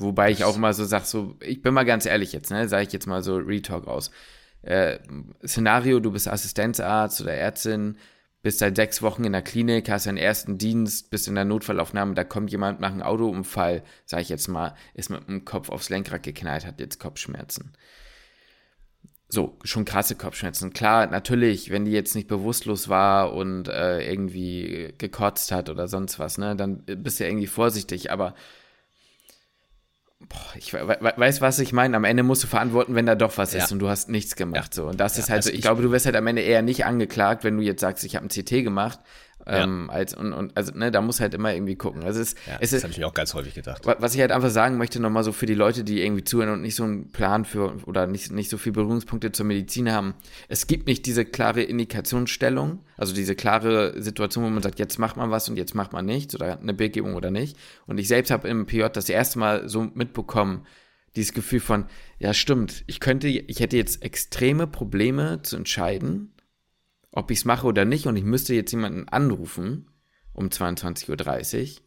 Wobei ich auch mal so sag, so, ich bin mal ganz ehrlich jetzt, ne, sage ich jetzt mal so Retalk aus. Äh, Szenario, du bist Assistenzarzt oder Ärztin, bist seit sechs Wochen in der Klinik, hast deinen ersten Dienst, bist in der Notfallaufnahme, da kommt jemand nach einem Autounfall, sag ich jetzt mal, ist mit dem Kopf aufs Lenkrad geknallt, hat jetzt Kopfschmerzen. So, schon krasse Kopfschmerzen. Klar, natürlich, wenn die jetzt nicht bewusstlos war und äh, irgendwie gekotzt hat oder sonst was, ne, dann bist du ja irgendwie vorsichtig, aber boah, ich we weiß, was ich meine. Am Ende musst du verantworten, wenn da doch was ja. ist und du hast nichts gemacht. Ja. So. Und das ja, ist halt also so, ich, ich glaube, du wirst halt am Ende eher nicht angeklagt, wenn du jetzt sagst, ich habe ein CT gemacht, ähm, ja. als, und, und, also, ne, da muss halt immer irgendwie gucken. Also es, ja, es das habe ich mir auch ganz häufig gedacht. Was ich halt einfach sagen möchte, nochmal so für die Leute, die irgendwie zuhören und nicht so einen Plan für oder nicht, nicht so viele Berührungspunkte zur Medizin haben. Es gibt nicht diese klare Indikationsstellung, also diese klare Situation, wo man sagt, jetzt macht man was und jetzt macht man nichts oder eine Bildgebung oder nicht. Und ich selbst habe im PJ das erste Mal so mitbekommen, dieses Gefühl von, ja stimmt, ich könnte, ich hätte jetzt extreme Probleme zu entscheiden, ob ich es mache oder nicht und ich müsste jetzt jemanden anrufen um 22.30 Uhr.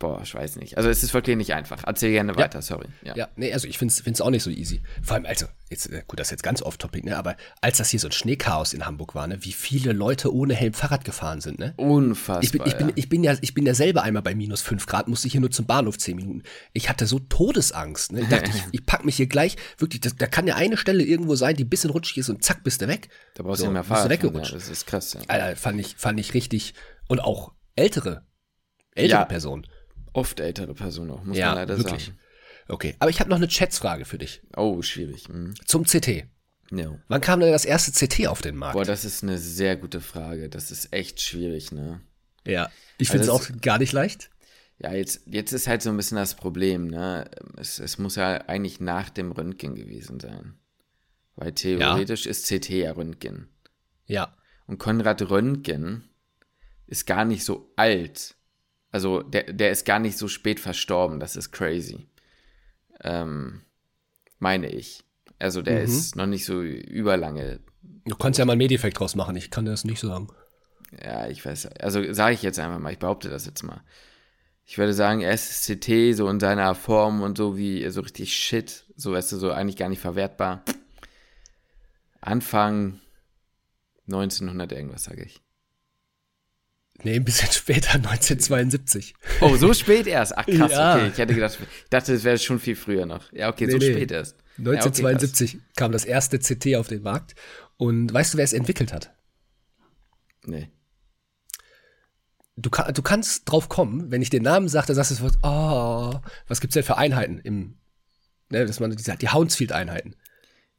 Boah, ich weiß nicht. Also es ist wirklich nicht einfach. Erzähl gerne weiter, ja. sorry. Ja. ja, nee, also ich finde es auch nicht so easy. Vor allem, also, jetzt, äh, gut, das ist jetzt ganz off-topic, ne? Aber als das hier so ein Schneechaos in Hamburg war, ne, wie viele Leute ohne Helm Fahrrad gefahren sind, ne? Unfassbar. Ich bin, ich bin, ja. ich bin ja, ich bin ja selber einmal bei minus 5 Grad, musste ich hier nur zum Bahnhof 10 Minuten. Ich hatte so Todesangst, ne? Ich dachte, ich, ich pack mich hier gleich, wirklich, das, da kann ja eine Stelle irgendwo sein, die ein bisschen rutschig ist und zack, bist du weg. Da brauchst so, du ja mehr Fahrrad. weggerutscht. Ja, das ist krass, ja. Alter, fand ich, fand ich richtig. Und auch ältere, ältere ja. Personen Oft ältere Person auch, muss ja, man leider wirklich. sagen. Okay, aber ich habe noch eine Chatsfrage für dich. Oh, schwierig. Mhm. Zum CT. Ja. Wann kam denn das erste CT auf den Markt? Boah, das ist eine sehr gute Frage. Das ist echt schwierig, ne? Ja, ich finde es also auch gar nicht leicht. Ja, jetzt, jetzt ist halt so ein bisschen das Problem, ne? Es, es muss ja eigentlich nach dem Röntgen gewesen sein. Weil theoretisch ja. ist CT ja Röntgen. Ja. Und Konrad Röntgen ist gar nicht so alt. Also der, der ist gar nicht so spät verstorben, das ist crazy. Ähm, meine ich. Also der mhm. ist noch nicht so überlange. Du kannst ja mal einen Medifekt draus machen, ich kann das nicht sagen. Ja, ich weiß. Also sage ich jetzt einfach mal, ich behaupte das jetzt mal. Ich würde sagen, SCT so in seiner Form und so wie so richtig shit, so weißt du, so eigentlich gar nicht verwertbar. Anfang 1900 irgendwas, sage ich. Nee, ein bisschen später, 1972. Oh, so spät erst? Ach krass, ja. okay. Ich hätte gedacht, ich dachte, es wäre schon viel früher noch. Ja, okay, nee, so nee. spät erst. 1972 ja, okay, kam das erste CT auf den Markt. Und weißt du, wer es entwickelt hat? Nee. Du, du kannst drauf kommen, wenn ich den Namen sage, dann sagst du sofort, oh, was gibt's denn für Einheiten im, ne, dass man die, die Houndsfield-Einheiten.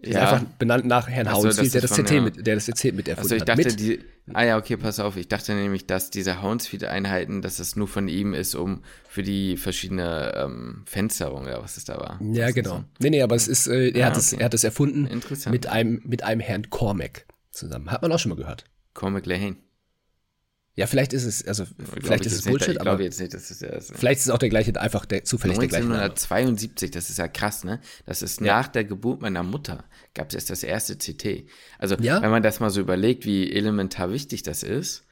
Die ja. einfach benannt nach Herrn also, Hounsfield, der das, CT ja. mit, der das CT mit erfunden also ich dachte, hat. Die, ah ja, okay, pass auf. Ich dachte nämlich, dass diese Hounsfield-Einheiten, dass das nur von ihm ist, um für die verschiedene ähm, Fensterung oder was es da war. Ja, was genau. Nee, nee, aber es ist, äh, er, ah, hat okay. es, er hat es erfunden mit einem, mit einem Herrn Cormac zusammen. Hat man auch schon mal gehört. Cormac Lehane. Ja, vielleicht ist es, also vielleicht ist es Bullshit, nicht, ich aber jetzt nicht, dass es ja ist. vielleicht ist es auch der gleiche, einfach der zufällig 1972, das ist ja krass, ne? Das ist ja. nach der Geburt meiner Mutter gab es erst das erste CT. Also ja? wenn man das mal so überlegt, wie elementar wichtig das ist,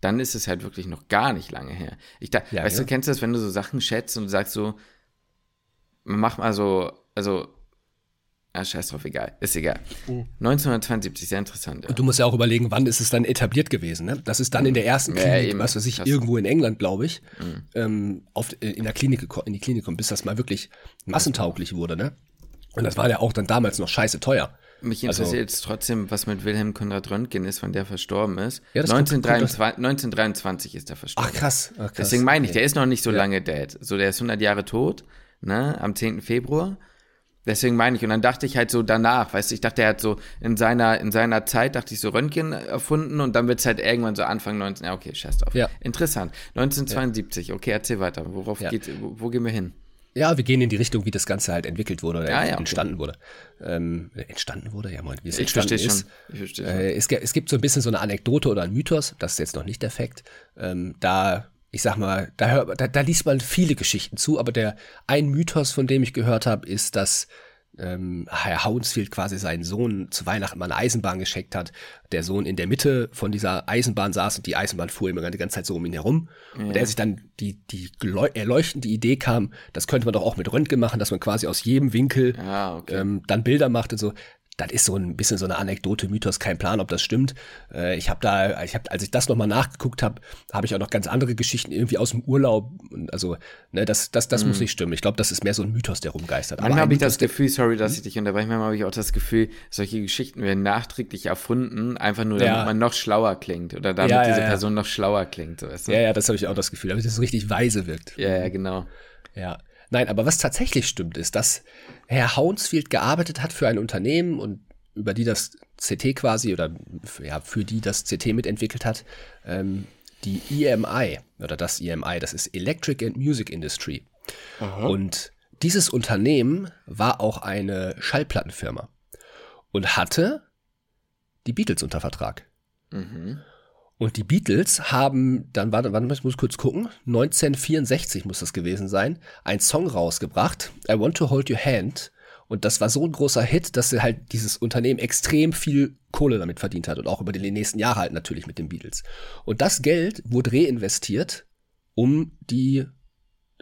dann ist es halt wirklich noch gar nicht lange her. Ich da, ja, weißt du, kennst du das, wenn du so Sachen schätzt und sagst so, mach mal so, also Ah, scheiß drauf, egal. Ist egal. Mhm. 1972, sehr interessant. Ja. Und du musst ja auch überlegen, wann ist es dann etabliert gewesen. Ne? Das ist dann in der ersten Klinik, ja, was weiß ich, irgendwo in England, glaube ich, mhm. ähm, auf, äh, in, der Klinik, in die Klinik kommt, bis das mal wirklich massentauglich wurde. Ne? Und das war ja auch dann damals noch scheiße teuer. Mich also interessiert also, jetzt trotzdem, was mit Wilhelm Konrad Röntgen ist, wann der verstorben ist. Ja, 1923, kommt, 1923 ist er verstorben. Ach krass. Ach, krass. Deswegen meine ich, der ist noch nicht so ja. lange dead. So, der ist 100 Jahre tot, ne, am 10. Februar. Deswegen meine ich, und dann dachte ich halt so danach, weißt du, ich dachte, er hat so in seiner, in seiner Zeit, dachte ich so Röntgen erfunden und dann wird es halt irgendwann so Anfang 19, ja, okay, scheiß drauf. Ja. Interessant. 1972, ja. okay, erzähl weiter. Worauf ja. geht, wo, wo, gehen wir hin? Ja, wir gehen in die Richtung, wie das Ganze halt entwickelt wurde oder ja, ja, entstanden okay. wurde. Ähm, entstanden wurde, ja, mal, wie es ich entstanden ist. Schon. Ich verstehe äh, es, es, gibt so ein bisschen so eine Anekdote oder ein Mythos, das ist jetzt noch nicht der Fakt. Ähm, da, ich sag mal, da, hör, da, da liest man viele Geschichten zu, aber der ein Mythos, von dem ich gehört habe, ist, dass ähm, Herr Hounsfield quasi seinen Sohn zu Weihnachten mal eine Eisenbahn geschenkt hat. Der Sohn in der Mitte von dieser Eisenbahn saß und die Eisenbahn fuhr immer die ganze Zeit so um ihn herum. Ja. Und er sich dann die, die erleuchtende Idee kam, das könnte man doch auch mit Röntgen machen, dass man quasi aus jedem Winkel ah, okay. ähm, dann Bilder macht und so das ist so ein bisschen so eine Anekdote, Mythos, kein Plan, ob das stimmt. Äh, ich habe da, ich habe, als ich das nochmal nachgeguckt habe, habe ich auch noch ganz andere Geschichten irgendwie aus dem Urlaub. Also, ne, das, das, das mm. muss nicht stimmen. Ich glaube, das ist mehr so ein Mythos, der rumgeistert. Manchmal habe ich das Gefühl, sorry, dass hm? ich dich unterbreche, manchmal habe ich auch das Gefühl, solche Geschichten werden nachträglich erfunden, einfach nur, damit ja. man noch schlauer klingt oder damit ja, ja, diese Person noch schlauer klingt. So, weißt du? Ja, ja, das habe ich auch das Gefühl, damit es so richtig weise wirkt. Ja, ja, genau. Ja. Nein, aber was tatsächlich stimmt, ist, dass Herr Hounsfield gearbeitet hat für ein Unternehmen und über die das CT quasi oder ja, für die das CT mitentwickelt hat, ähm, die EMI oder das EMI, das ist Electric and Music Industry. Aha. Und dieses Unternehmen war auch eine Schallplattenfirma und hatte die Beatles unter Vertrag. Mhm. Und die Beatles haben, dann warte, warte, ich muss kurz gucken, 1964 muss das gewesen sein, einen Song rausgebracht, I Want to Hold Your Hand, und das war so ein großer Hit, dass halt dieses Unternehmen extrem viel Kohle damit verdient hat und auch über die nächsten Jahre halt natürlich mit den Beatles. Und das Geld wurde reinvestiert, um die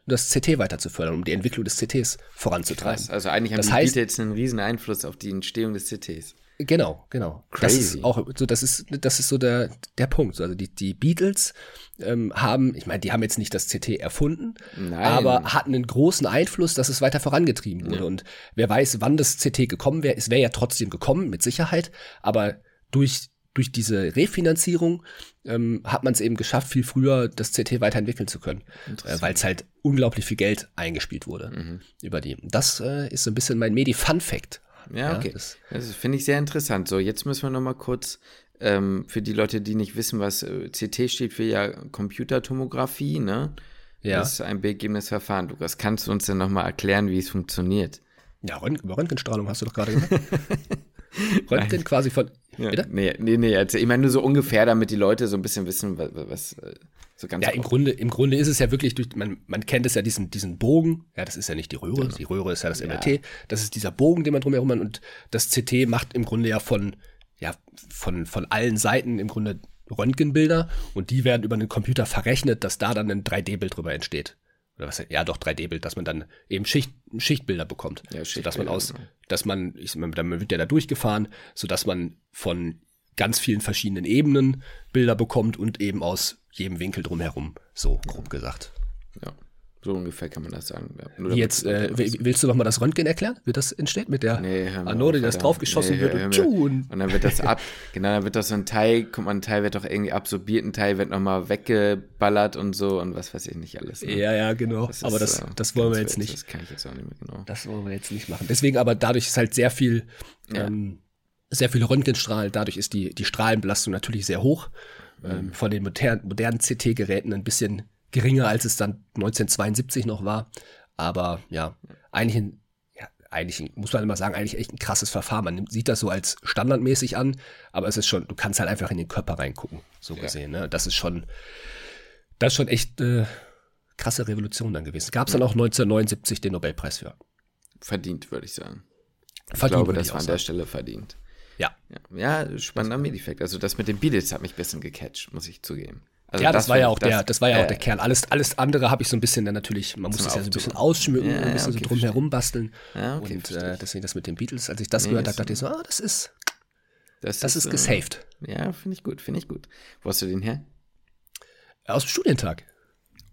das CT weiter zu fördern, um die Entwicklung des CTs voranzutreiben. Krass, also eigentlich haben das die heißt, Beatles einen riesen Einfluss auf die Entstehung des CTs. Genau, genau. Crazy. Das ist auch so, das ist, das ist so der, der Punkt. Also die, die Beatles ähm, haben, ich meine, die haben jetzt nicht das CT erfunden, Nein. aber hatten einen großen Einfluss, dass es weiter vorangetrieben wurde. Ja. Und wer weiß, wann das CT gekommen wäre, es wäre ja trotzdem gekommen, mit Sicherheit, aber durch durch diese Refinanzierung ähm, hat man es eben geschafft, viel früher das CT weiterentwickeln zu können, äh, weil es halt unglaublich viel Geld eingespielt wurde mhm. über die. Das äh, ist so ein bisschen mein Medi-Fun-Fact ja, okay. Das, das finde ich sehr interessant. So, jetzt müssen wir noch mal kurz ähm, für die Leute, die nicht wissen, was äh, CT steht für ja Computertomographie, ne? Ja. Das ist ein bildgebendes Verfahren. Lukas, kannst du uns denn noch mal erklären, wie es funktioniert? Ja, Röntgen, Röntgenstrahlung hast du doch gerade gesagt. Röntgen Nein. quasi von. Ja, nee, nee, nee. Also ich meine nur so ungefähr, damit die Leute so ein bisschen wissen, was, was äh, so ganz ja, im Grunde, im Grunde ist es ja wirklich durch, man, man kennt es ja diesen, diesen Bogen. Ja, das ist ja nicht die Röhre. Genau. Die Röhre ist ja das MRT. Ja. Das ist dieser Bogen, den man drumherum hat. Und das CT macht im Grunde ja von, ja, von, von allen Seiten im Grunde Röntgenbilder. Und die werden über einen Computer verrechnet, dass da dann ein 3D-Bild drüber entsteht. Oder was, ja, doch 3D-Bild, dass man dann eben Schicht, Schichtbilder bekommt. Ja, Schichtbilder, dass man aus, genau. dass man, ich, dann wird ja da durchgefahren, sodass man von ganz vielen verschiedenen Ebenen Bilder bekommt und eben aus jedem Winkel drumherum, so grob gesagt. Ja, so ungefähr kann man das sagen. Ja, Jetzt, äh, willst du noch mal das Röntgen erklären, wie das entsteht mit der nee, Anode, die das draufgeschossen nee, wird und, und, und dann wird das ab, genau, dann wird das so ein Teil, kommt man, ein Teil wird doch irgendwie absorbiert, ein Teil wird nochmal weggeballert und so und was weiß ich nicht alles. Ne? Ja, ja, genau. Das aber das, äh, das wollen wir jetzt nicht. Das kann ich jetzt auch nicht mehr, genau. Das wollen wir jetzt nicht machen. Deswegen aber dadurch ist halt sehr viel, ja. ähm, sehr viele Röntgenstrahlen, dadurch ist die, die Strahlenbelastung natürlich sehr hoch ähm, von den modernen, modernen CT-Geräten ein bisschen geringer, als es dann 1972 noch war. Aber ja, eigentlich ein, ja, eigentlich muss man immer sagen, eigentlich echt ein krasses Verfahren. Man nimmt, sieht das so als standardmäßig an, aber es ist schon, du kannst halt einfach in den Körper reingucken, so gesehen. Ne? Das ist schon, das ist schon echt äh, krasse Revolution dann gewesen. Gab es dann auch 1979 den Nobelpreis für. Verdient, würde ich sagen. Ich verdient, glaube, das war an der Stelle verdient. Ja. Ja, ja spannender Medifekt. Also das mit den Beatles hat mich ein bisschen gecatcht, muss ich zugeben. Also ja, das, das war ja auch das, der, das war ja äh, auch der Kern. Alles, alles andere habe ich so ein bisschen dann natürlich, man muss das ja so ein bisschen ausschmücken, ja, ein bisschen okay, so drumherum basteln. Ja, okay, und äh, deswegen das mit den Beatles, als ich das nee, gehört habe, dachte ich so, ah, das ist, das, das ist, ist gesaved. ja, finde ich gut, finde ich gut. Wo hast du den her? Aus dem Studientag.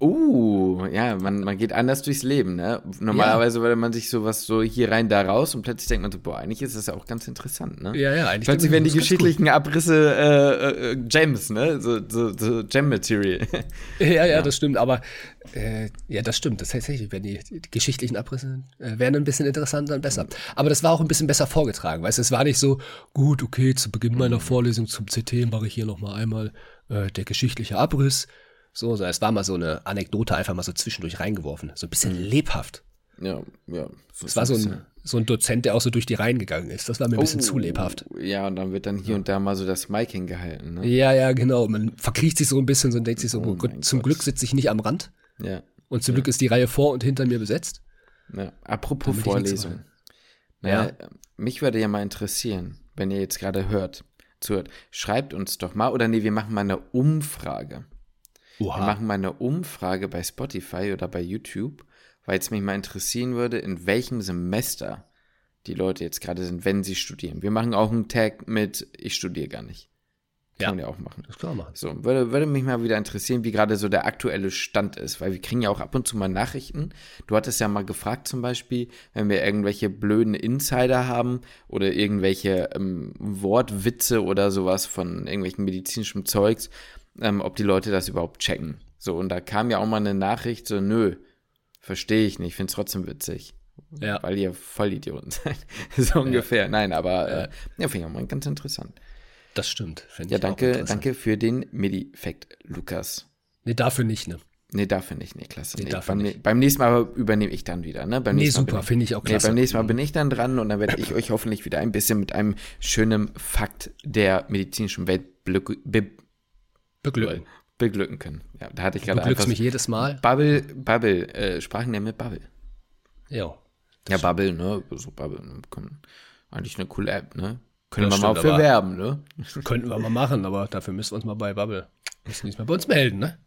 Uh, ja, man, man geht anders durchs Leben, ne? Normalerweise ja. würde man sich sowas so hier rein, da raus und plötzlich denkt man so, boah, eigentlich ist das ja auch ganz interessant, ne? Ja, ja, eigentlich. Plötzlich werden die geschichtlichen Abrisse äh, äh, Gems, ne? So, so, so Gem-Material. Ja, ja, ja, das stimmt, aber äh, ja, das stimmt. Das heißt, wenn die, die geschichtlichen Abrisse äh, wären ein bisschen interessanter und besser. Aber das war auch ein bisschen besser vorgetragen, weißt du, es war nicht so, gut, okay, zu Beginn meiner mhm. Vorlesung zum CT mache ich hier nochmal einmal äh, der geschichtliche Abriss. So, so, es war mal so eine Anekdote einfach mal so zwischendurch reingeworfen. So ein bisschen mhm. lebhaft. Ja, ja. So es war so ein, so ein Dozent, der auch so durch die Reihen gegangen ist. Das war mir ein bisschen oh, zu lebhaft. Ja, und dann wird dann hier und da mal so das Mic hingehalten. Ne? Ja, ja, genau. Man verkriecht sich so ein bisschen so und denkt sich so, oh Gott, zum Gott. Glück sitze ich nicht am Rand. Ja. Und zum ja. Glück ist die Reihe vor und hinter mir besetzt. Ja. Apropos Vorlesung. Naja, ja. mich würde ja mal interessieren, wenn ihr jetzt gerade hört, zuhört, schreibt uns doch mal, oder nee, wir machen mal eine Umfrage. Oha. Wir machen mal eine Umfrage bei Spotify oder bei YouTube weil es mich mal interessieren würde, in welchem Semester die Leute jetzt gerade sind, wenn sie studieren. Wir machen auch einen Tag mit, ich studiere gar nicht. Kann ja. man ja auch machen. Das kann man machen. So, würde, würde mich mal wieder interessieren, wie gerade so der aktuelle Stand ist, weil wir kriegen ja auch ab und zu mal Nachrichten. Du hattest ja mal gefragt zum Beispiel, wenn wir irgendwelche blöden Insider haben oder irgendwelche ähm, Wortwitze oder sowas von irgendwelchen medizinischen Zeugs, ähm, ob die Leute das überhaupt checken. So, und da kam ja auch mal eine Nachricht, so, nö, verstehe ich nicht, finde es trotzdem witzig. Ja. Weil ihr Vollidioten seid. so ja. ungefähr. Nein, aber ja, äh, ja finde ich auch mal ganz interessant. Das stimmt. Ja, danke, danke für den Midi-Fact, Lukas. Nee, dafür nicht, ne? Nee, dafür nicht, nee, klasse. Nee, nee. Beim, nicht. beim, nächsten Mal übernehme ich dann wieder, ne? Beim nee, super, finde ich auch klasse. Nee, beim nächsten Mal bin ich dann dran und dann werde ich euch hoffentlich wieder ein bisschen mit einem schönen Fakt der medizinischen Welt beglücken beglücken können. Ja, da hatte ich gerade einfach. mich jedes Mal. Bubble, Bubble, äh, Sprachen der mit Bubble. Ja. Ja, Bubble, ne? So Bubble, ne? Eigentlich eine coole App, ne? Können das wir stimmt, mal für werben, ne? Könnten wir mal machen, aber dafür müssen wir uns mal bei Bubble. Müssen nicht mal bei uns melden, ne?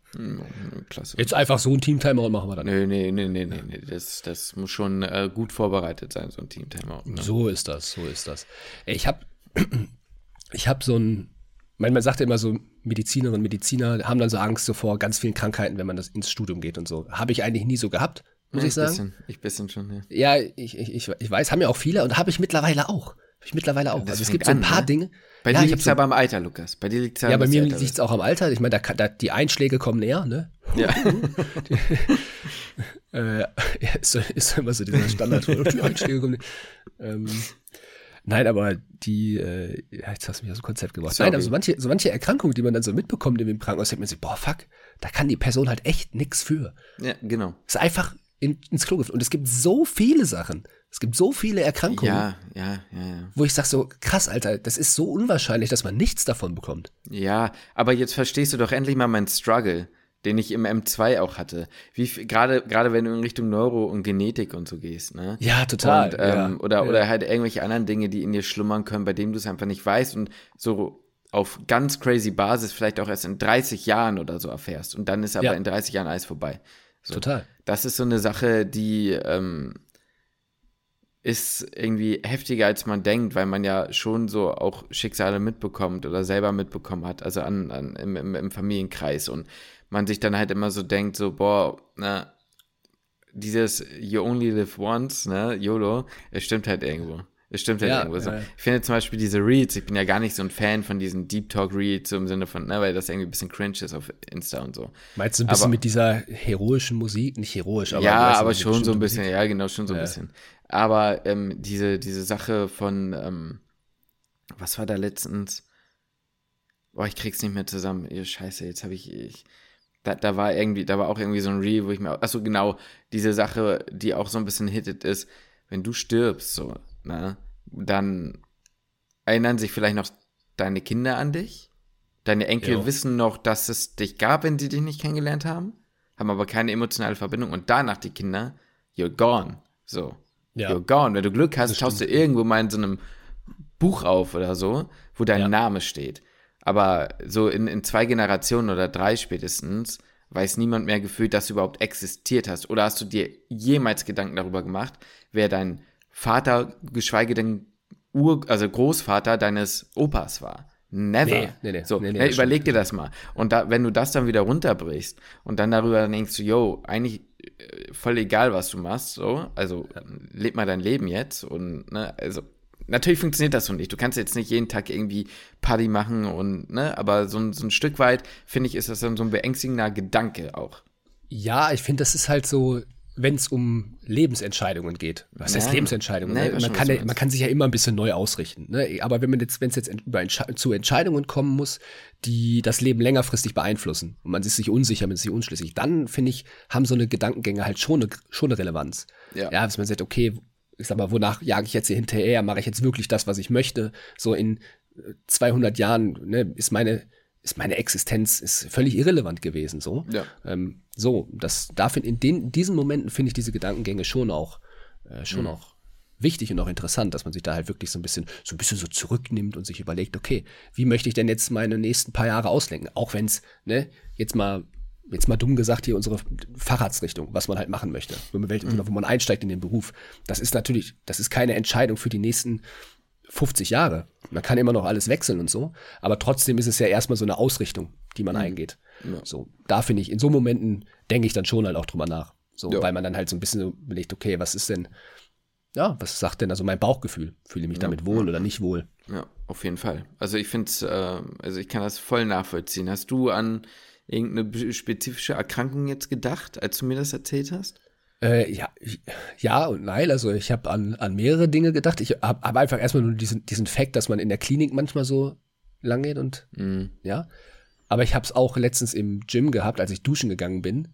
Klasse. Jetzt einfach so ein Team-Timeout machen wir dann. Nee, nee, nee, nee, nee, nee. Das, das muss schon äh, gut vorbereitet sein, so ein Team-Timeout. Ne? So ist das, so ist das. Ich habe ich hab so ein man, man sagt ja immer so, Medizinerinnen und Mediziner haben dann so Angst so vor ganz vielen Krankheiten, wenn man das ins Studium geht und so. Habe ich eigentlich nie so gehabt, muss ja, ich sagen. Bisschen, ich bisschen schon, ja. Ja, ich, ich, ich weiß, haben ja auch viele und habe ich mittlerweile auch. Habe ich mittlerweile auch. Ja, also es gibt so ein paar ne? Dinge. Bei dir liegt es so, aber am Alter, Lukas. Bei dir liegt es ja, ja bei mir liegt es auch am Alter. Ich meine, da, da, die Einschläge kommen näher, ne? Ja. äh, ist, ist immer so dieser Standard. die Einschläge kommen näher. Ähm, Nein, aber die, äh, jetzt hast du mich aus dem Konzept gebracht. Sorry. Nein, aber so manche, so manche Erkrankungen, die man dann so mitbekommt in dem Krankenhaus, denkt man sich, boah, fuck, da kann die Person halt echt nix für. Ja, genau. Ist einfach in, ins Klo Und es gibt so viele Sachen. Es gibt so viele Erkrankungen. Ja, ja, ja, ja. Wo ich sag so, krass, Alter, das ist so unwahrscheinlich, dass man nichts davon bekommt. Ja, aber jetzt verstehst du doch endlich mal meinen Struggle den ich im M2 auch hatte. Wie gerade gerade wenn du in Richtung Neuro und Genetik und so gehst, ne? Ja, total. Und, ähm, ja, oder ja. oder halt irgendwelche anderen Dinge, die in dir schlummern können, bei denen du es einfach nicht weißt und so auf ganz crazy Basis vielleicht auch erst in 30 Jahren oder so erfährst und dann ist aber ja. in 30 Jahren alles vorbei. So. Total. Das ist so eine Sache, die ähm, ist irgendwie heftiger, als man denkt, weil man ja schon so auch Schicksale mitbekommt oder selber mitbekommen hat, also an, an im, im, im Familienkreis und man sich dann halt immer so denkt, so, boah, ne, dieses You only live once, ne, YOLO, es stimmt halt irgendwo. Es stimmt halt ja, irgendwo so. Ja. Ich finde zum Beispiel diese Reads, ich bin ja gar nicht so ein Fan von diesen Deep Talk Reads, so im Sinne von, ne, weil das irgendwie ein bisschen cringe ist auf Insta und so. Meinst du ein bisschen aber, mit dieser heroischen Musik? Nicht heroisch, aber. Ja, aber schon so ein bisschen, Musik? ja, genau, schon so ein bisschen. Aber ähm, diese, diese Sache von, ähm, was war da letztens? Boah, ich krieg's nicht mehr zusammen. Ihr Scheiße, jetzt habe ich, ich da, da war irgendwie, da war auch irgendwie so ein Reel, wo ich mir, achso, genau, diese Sache, die auch so ein bisschen hittet ist, wenn du stirbst, so, ne, dann erinnern sich vielleicht noch deine Kinder an dich. Deine Enkel jo. wissen noch, dass es dich gab, wenn sie dich nicht kennengelernt haben, haben aber keine emotionale Verbindung und danach die Kinder, you're gone. So. Ja. You're gone. Wenn du Glück hast, schaust du irgendwo mal in so einem Buch auf oder so, wo dein ja. Name steht. Aber so in, in zwei Generationen oder drei spätestens weiß niemand mehr gefühlt, dass du überhaupt existiert hast. Oder hast du dir jemals Gedanken darüber gemacht, wer dein Vater, geschweige denn Ur, also Großvater deines Opas war? Never. Nee, nee, nee. So, nee, nee, überleg dir das mal. Und da, wenn du das dann wieder runterbrichst und dann darüber denkst du, yo, eigentlich äh, voll egal, was du machst, so, also ja. leb mal dein Leben jetzt und, ne, also natürlich funktioniert das so nicht. Du kannst jetzt nicht jeden Tag irgendwie Party machen und, ne, aber so, so ein Stück weit, finde ich, ist das dann so ein beängstigender Gedanke auch. Ja, ich finde, das ist halt so, wenn es um Lebensentscheidungen geht. Was heißt Lebensentscheidungen? Nein, ne? man, kann man kann sich ja immer ein bisschen neu ausrichten. Ne? Aber wenn man jetzt, wenn es jetzt über Entsche zu Entscheidungen kommen muss, die das Leben längerfristig beeinflussen und man ist sich unsicher, man ist sich unschlüssig, dann finde ich, haben so eine Gedankengänge halt schon eine, schon eine Relevanz. Ja. ja, dass man sagt, okay, ich sag mal, wonach jage ich jetzt hier hinterher? Mache ich jetzt wirklich das, was ich möchte? So in 200 Jahren ne, ist meine ist meine Existenz ist völlig irrelevant gewesen. So, ja. ähm, so das darf in, den, in diesen Momenten finde ich diese Gedankengänge schon auch äh, schon mhm. auch wichtig und auch interessant, dass man sich da halt wirklich so ein bisschen so ein bisschen so zurücknimmt und sich überlegt, okay, wie möchte ich denn jetzt meine nächsten paar Jahre auslenken? Auch wenn es ne jetzt mal jetzt mal dumm gesagt hier unsere Fahrradsrichtung, was man halt machen möchte, mhm. wo man einsteigt in den Beruf. Das ist natürlich, das ist keine Entscheidung für die nächsten 50 Jahre. Man kann immer noch alles wechseln und so, aber trotzdem ist es ja erstmal so eine Ausrichtung, die man mhm. eingeht. Ja. So, da finde ich, in so Momenten denke ich dann schon halt auch drüber nach. So, ja. weil man dann halt so ein bisschen so überlegt, okay, was ist denn, ja, was sagt denn also mein Bauchgefühl? Fühle ich mich ja. damit wohl oder nicht wohl? Ja, auf jeden Fall. Also ich finde es, äh, also ich kann das voll nachvollziehen. Hast du an irgendeine spezifische Erkrankung jetzt gedacht, als du mir das erzählt hast? Äh, ja, ja und nein. Also ich habe an, an mehrere Dinge gedacht. Ich habe hab einfach erstmal nur diesen, diesen Fakt, dass man in der Klinik manchmal so lang geht und mm. ja. Aber ich habe es auch letztens im Gym gehabt, als ich duschen gegangen bin.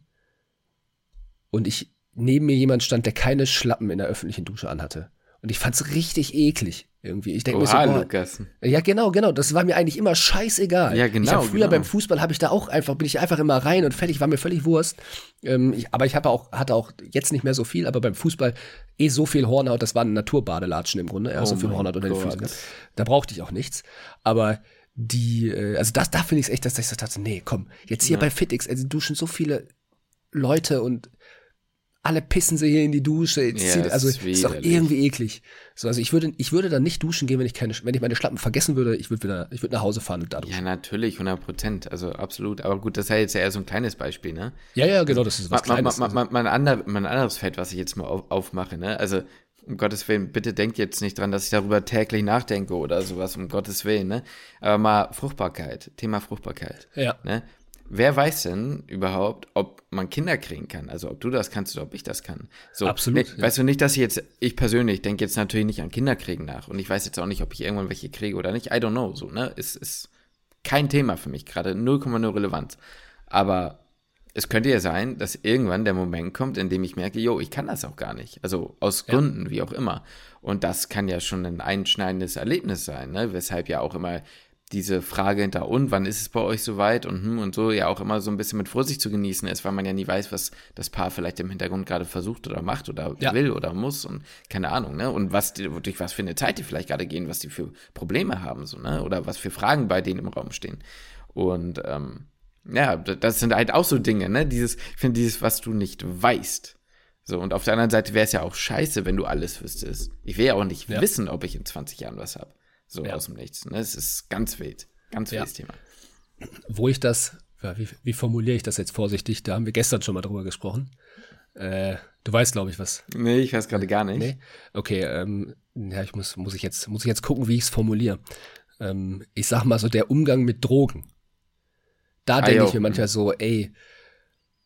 Und ich neben mir jemand stand, der keine Schlappen in der öffentlichen Dusche anhatte. Und ich fand's richtig eklig irgendwie. Ich denke mir so, boah, Lukas. ja genau, genau. Das war mir eigentlich immer scheißegal. Ja genau. Ich hab früher genau. beim Fußball habe ich da auch einfach bin ich einfach immer rein und fertig. War mir völlig Wurst. Ähm, ich, aber ich habe auch hatte auch jetzt nicht mehr so viel. Aber beim Fußball eh so viel Hornhaut. Das waren Naturbadelatschen im Grunde. Ja, oh so viel Hornhaut unter den Füßen. Da brauchte ich auch nichts. Aber die, äh, also das, da finde ich es echt, dass ich so dachte, nee, komm, jetzt hier ja. bei Fitix, also duschen so viele Leute und alle pissen sie hier in die Dusche. Ja, also ist, ist doch irgendwie eklig. So, also ich würde, ich würde dann nicht duschen gehen, wenn ich keine, wenn ich meine Schlappen vergessen würde. Ich würde wieder, ich würde nach Hause fahren und da duschen. Ja, natürlich, 100 Prozent. Also absolut. Aber gut, das ist ja jetzt eher so ein kleines Beispiel, ne? Ja, ja, genau, das ist was ma, Kleines. Ma, ma, ma, mein, ander, mein anderes Feld, was ich jetzt mal auf, aufmache, ne? Also, um Gottes Willen, bitte denkt jetzt nicht dran, dass ich darüber täglich nachdenke oder sowas, um Gottes Willen, ne? Aber mal Fruchtbarkeit, Thema Fruchtbarkeit. Ja. Ne? Wer weiß denn überhaupt, ob man Kinder kriegen kann? Also ob du das kannst oder ob ich das kann. So, Absolut. Ne, weißt du nicht, dass ich jetzt, ich persönlich denke jetzt natürlich nicht an Kinderkriegen nach und ich weiß jetzt auch nicht, ob ich irgendwann welche kriege oder nicht. I don't know. So, ne? Ist, ist kein Thema für mich gerade, 0,0 Relevanz. Aber es könnte ja sein, dass irgendwann der Moment kommt, in dem ich merke, yo, ich kann das auch gar nicht. Also aus Gründen, ja. wie auch immer. Und das kann ja schon ein einschneidendes Erlebnis sein, ne? weshalb ja auch immer diese Frage hinter und wann ist es bei euch soweit und hm und so ja auch immer so ein bisschen mit Vorsicht zu genießen ist, weil man ja nie weiß, was das Paar vielleicht im Hintergrund gerade versucht oder macht oder ja. will oder muss und keine Ahnung, ne? Und was die, durch was für eine Zeit die vielleicht gerade gehen, was die für Probleme haben, so, ne? Oder was für Fragen bei denen im Raum stehen. Und ähm, ja, das sind halt auch so Dinge, ne? Dieses, ich finde, dieses, was du nicht weißt. So, und auf der anderen Seite wäre es ja auch scheiße, wenn du alles wüsstest. Ich will ja auch nicht ja. wissen, ob ich in 20 Jahren was habe. So ja. aus dem Nichts. Ne? Es ist ganz wild. Ganz wildes ja. Thema. Wo ich das, ja, wie, wie formuliere ich das jetzt vorsichtig? Da haben wir gestern schon mal drüber gesprochen. Äh, du weißt, glaube ich, was. Nee, ich weiß gerade gar nicht. Nee? Okay, ähm, ja, ich muss, muss ich jetzt, muss ich jetzt gucken, wie ich es formuliere. Ähm, ich sag mal so, der Umgang mit Drogen. Da ah, denke ich mir manchmal so, ey,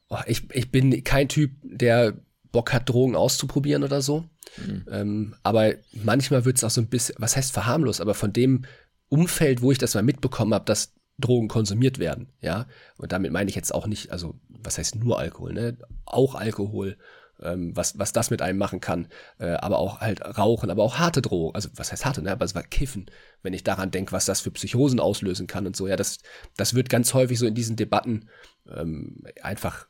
oh, ich, ich bin kein Typ, der Bock hat, Drogen auszuprobieren oder so. Mhm. Ähm, aber manchmal wird es auch so ein bisschen, was heißt verharmlos, aber von dem Umfeld, wo ich das mal mitbekommen habe, dass Drogen konsumiert werden, ja. Und damit meine ich jetzt auch nicht, also was heißt nur Alkohol, ne? Auch Alkohol, ähm, was, was das mit einem machen kann, äh, aber auch halt Rauchen, aber auch harte Drogen, also was heißt harte, ne? Aber es war Kiffen, wenn ich daran denke, was das für Psychosen auslösen kann und so, ja, das, das wird ganz häufig so in diesen Debatten ähm, einfach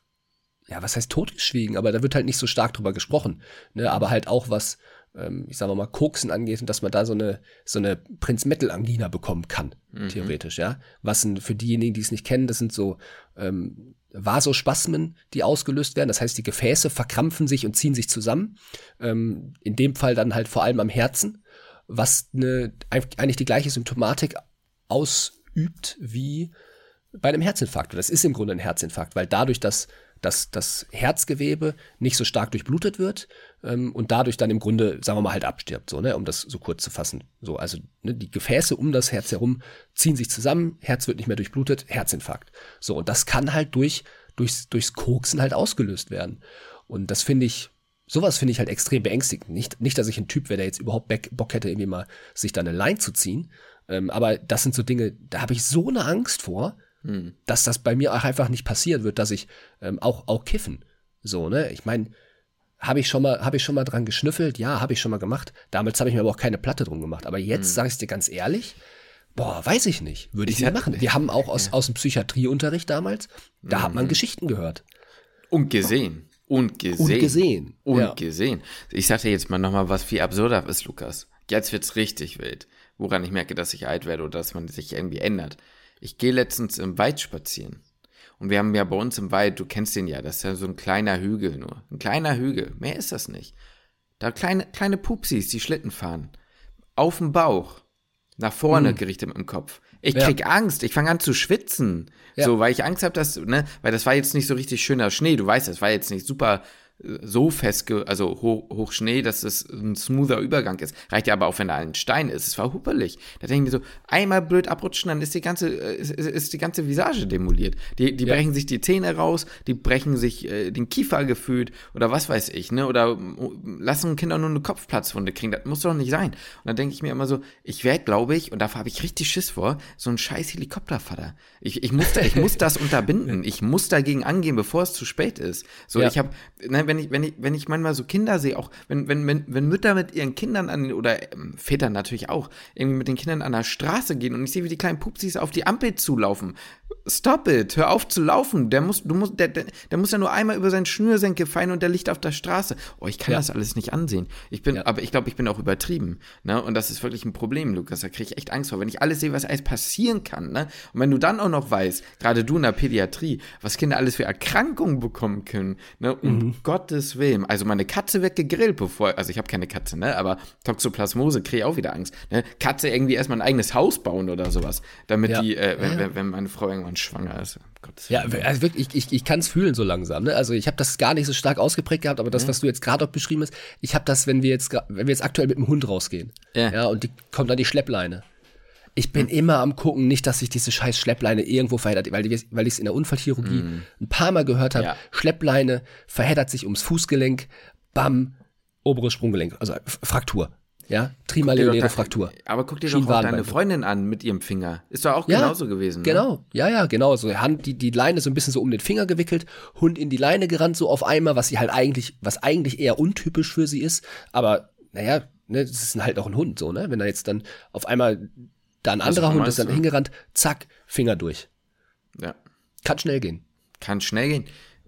ja, was heißt totgeschwiegen, aber da wird halt nicht so stark drüber gesprochen. Ne? Aber halt auch was, ähm, ich sag mal, Koksen angeht und dass man da so eine, so eine Prinz-Metal-Angina bekommen kann, mhm. theoretisch, ja. Was sind für diejenigen, die es nicht kennen, das sind so ähm, Vasospasmen, die ausgelöst werden. Das heißt, die Gefäße verkrampfen sich und ziehen sich zusammen. Ähm, in dem Fall dann halt vor allem am Herzen, was eine, eigentlich die gleiche Symptomatik ausübt wie bei einem Herzinfarkt. Das ist im Grunde ein Herzinfarkt, weil dadurch, dass dass das Herzgewebe nicht so stark durchblutet wird ähm, und dadurch dann im Grunde, sagen wir mal, halt abstirbt, so, ne, um das so kurz zu fassen. So, also ne, die Gefäße um das Herz herum ziehen sich zusammen, Herz wird nicht mehr durchblutet, Herzinfarkt. So, und das kann halt durch, durchs, durchs Koksen halt ausgelöst werden. Und das finde ich, sowas finde ich halt extrem beängstigend. Nicht, nicht, dass ich ein Typ wäre, der jetzt überhaupt Bock hätte, irgendwie mal sich da eine Line zu ziehen. Ähm, aber das sind so Dinge, da habe ich so eine Angst vor, hm. dass das bei mir auch einfach nicht passieren wird, dass ich ähm, auch, auch kiffen. So, ne? Ich meine, habe ich schon mal, habe ich schon mal dran geschnüffelt? Ja, habe ich schon mal gemacht. Damals habe ich mir aber auch keine Platte drum gemacht. Aber jetzt hm. sage ich dir ganz ehrlich, boah, weiß ich nicht, würde ich, ich nicht machen. Wir haben auch aus, ja. aus dem Psychiatrieunterricht damals, da mhm. hat man mhm. Geschichten gehört. Und gesehen. Und gesehen. Und gesehen. Und ja. gesehen. Ich sag dir jetzt mal nochmal, was viel absurder ist, Lukas. Jetzt wird's richtig wild. Woran ich merke, dass ich alt werde oder dass man sich irgendwie ändert. Ich gehe letztens im Wald spazieren. Und wir haben ja bei uns im Wald, du kennst den ja, das ist ja so ein kleiner Hügel nur. Ein kleiner Hügel, mehr ist das nicht. Da kleine, kleine Pupsis, die Schlitten fahren. Auf dem Bauch. Nach vorne mhm. gerichtet mit dem Kopf. Ich krieg ja. Angst, ich fange an zu schwitzen. Ja. So, weil ich Angst habe, dass, ne, weil das war jetzt nicht so richtig schöner Schnee, du weißt, das war jetzt nicht super so fest, also hoch, hoch Schnee, dass es ein smoother Übergang ist. Reicht ja aber auch, wenn da ein Stein ist. Es war huppelig. Da denke ich mir so, einmal blöd abrutschen, dann ist die ganze, äh, ist, ist die ganze Visage demoliert. Die, die ja. brechen sich die Zähne raus, die brechen sich äh, den Kiefer gefühlt oder was weiß ich, ne? Oder lassen Kinder nur eine Kopfplatzwunde kriegen. Das muss doch nicht sein. Und dann denke ich mir immer so, ich werde, glaube ich, und dafür habe ich richtig Schiss vor, so ein scheiß Helikoptervater. Ich, ich, muss, ich muss das unterbinden. Ich muss dagegen angehen, bevor es zu spät ist. So, ja. ich habe, ne, wenn ich, wenn ich, wenn ich manchmal so Kinder sehe, auch wenn, wenn, wenn, wenn Mütter mit ihren Kindern an, oder ähm, Väter natürlich auch, irgendwie mit den Kindern an der Straße gehen und ich sehe, wie die kleinen Pupsis auf die Ampel zulaufen. Stop it, hör auf zu laufen. Der muss, du musst, der, der, der muss ja nur einmal über seinen Schnürsenkel fallen und der liegt auf der Straße. Oh, ich kann ja. das alles nicht ansehen. Ich bin, ja. aber ich glaube, ich bin auch übertrieben. Ne? Und das ist wirklich ein Problem, Lukas. Da kriege ich echt Angst vor. Wenn ich alles sehe, was alles passieren kann, ne? Und wenn du dann auch noch weißt, gerade du in der Pädiatrie, was Kinder alles für Erkrankungen bekommen können, ne? Um mhm. Gottes Willen. Also meine Katze wird gegrillt, bevor, also ich habe keine Katze, ne? Aber Toxoplasmose kriege ich auch wieder Angst. Ne? Katze irgendwie erstmal ein eigenes Haus bauen oder sowas. Damit ja. die, äh, wenn, wenn meine Frau irgendwann schwanger ist. Gottes ja, also wirklich, ich, ich kann es fühlen so langsam. Ne? Also ich habe das gar nicht so stark ausgeprägt gehabt, aber das, ja. was du jetzt gerade auch beschrieben hast, ich habe das, wenn wir jetzt, wenn wir jetzt aktuell mit dem Hund rausgehen, ja, ja und die kommt dann die Schleppleine. Ich bin hm. immer am gucken, nicht, dass sich diese scheiß Schleppleine irgendwo verheddert, weil, die, weil ich es in der Unfallchirurgie hm. ein paar Mal gehört habe. Ja. Schleppleine verheddert sich ums Fußgelenk, bam, oberes Sprunggelenk, also Fraktur. Ja, trimalionäre Fraktur. Aber guck dir doch auch deine Freundin an mit ihrem Finger. Ist doch auch ja, genauso gewesen. Ne? Genau, ja, ja, genau. So Hand, die, die Leine so ein bisschen so um den Finger gewickelt, Hund in die Leine gerannt, so auf einmal, was sie halt eigentlich, was eigentlich eher untypisch für sie ist. Aber, naja, ne, das ist halt auch ein Hund, so, ne? Wenn da jetzt dann auf einmal da ein anderer Hund ist dann hingerannt, zack, Finger durch. Ja. Kann schnell gehen. Kann schnell gehen.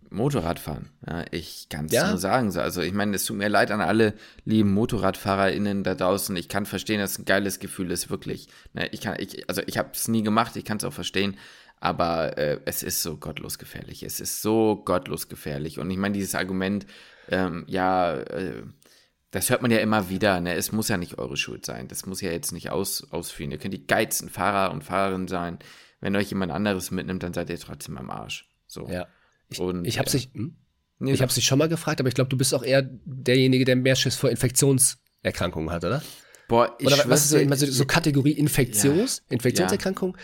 Motorradfahren. Ja, ich kann es ja? nur sagen. Also ich meine, es tut mir leid an alle lieben MotorradfahrerInnen da draußen. Ich kann verstehen, dass es ein geiles Gefühl ist, wirklich. Ne, ich kann, ich, also ich habe es nie gemacht, ich kann es auch verstehen. Aber äh, es ist so gottlos gefährlich. Es ist so gottlos gefährlich. Und ich meine, dieses Argument, ähm, ja, äh, das hört man ja immer wieder. Ne? Es muss ja nicht eure Schuld sein. Das muss ja jetzt nicht aus, ausführen. Ihr könnt die geilsten Fahrer und Fahrerinnen sein. Wenn euch jemand anderes mitnimmt, dann seid ihr trotzdem am Arsch. So. Ja. Ich, und, ich habe ja. sich, hm? nee, ich habe sich schon mal gefragt, aber ich glaube, du bist auch eher derjenige, der mehr Schiss vor Infektionserkrankungen hat, oder? Boah, ich oder was ist so, so, so Kategorie Infektions, ja. Infektionserkrankung,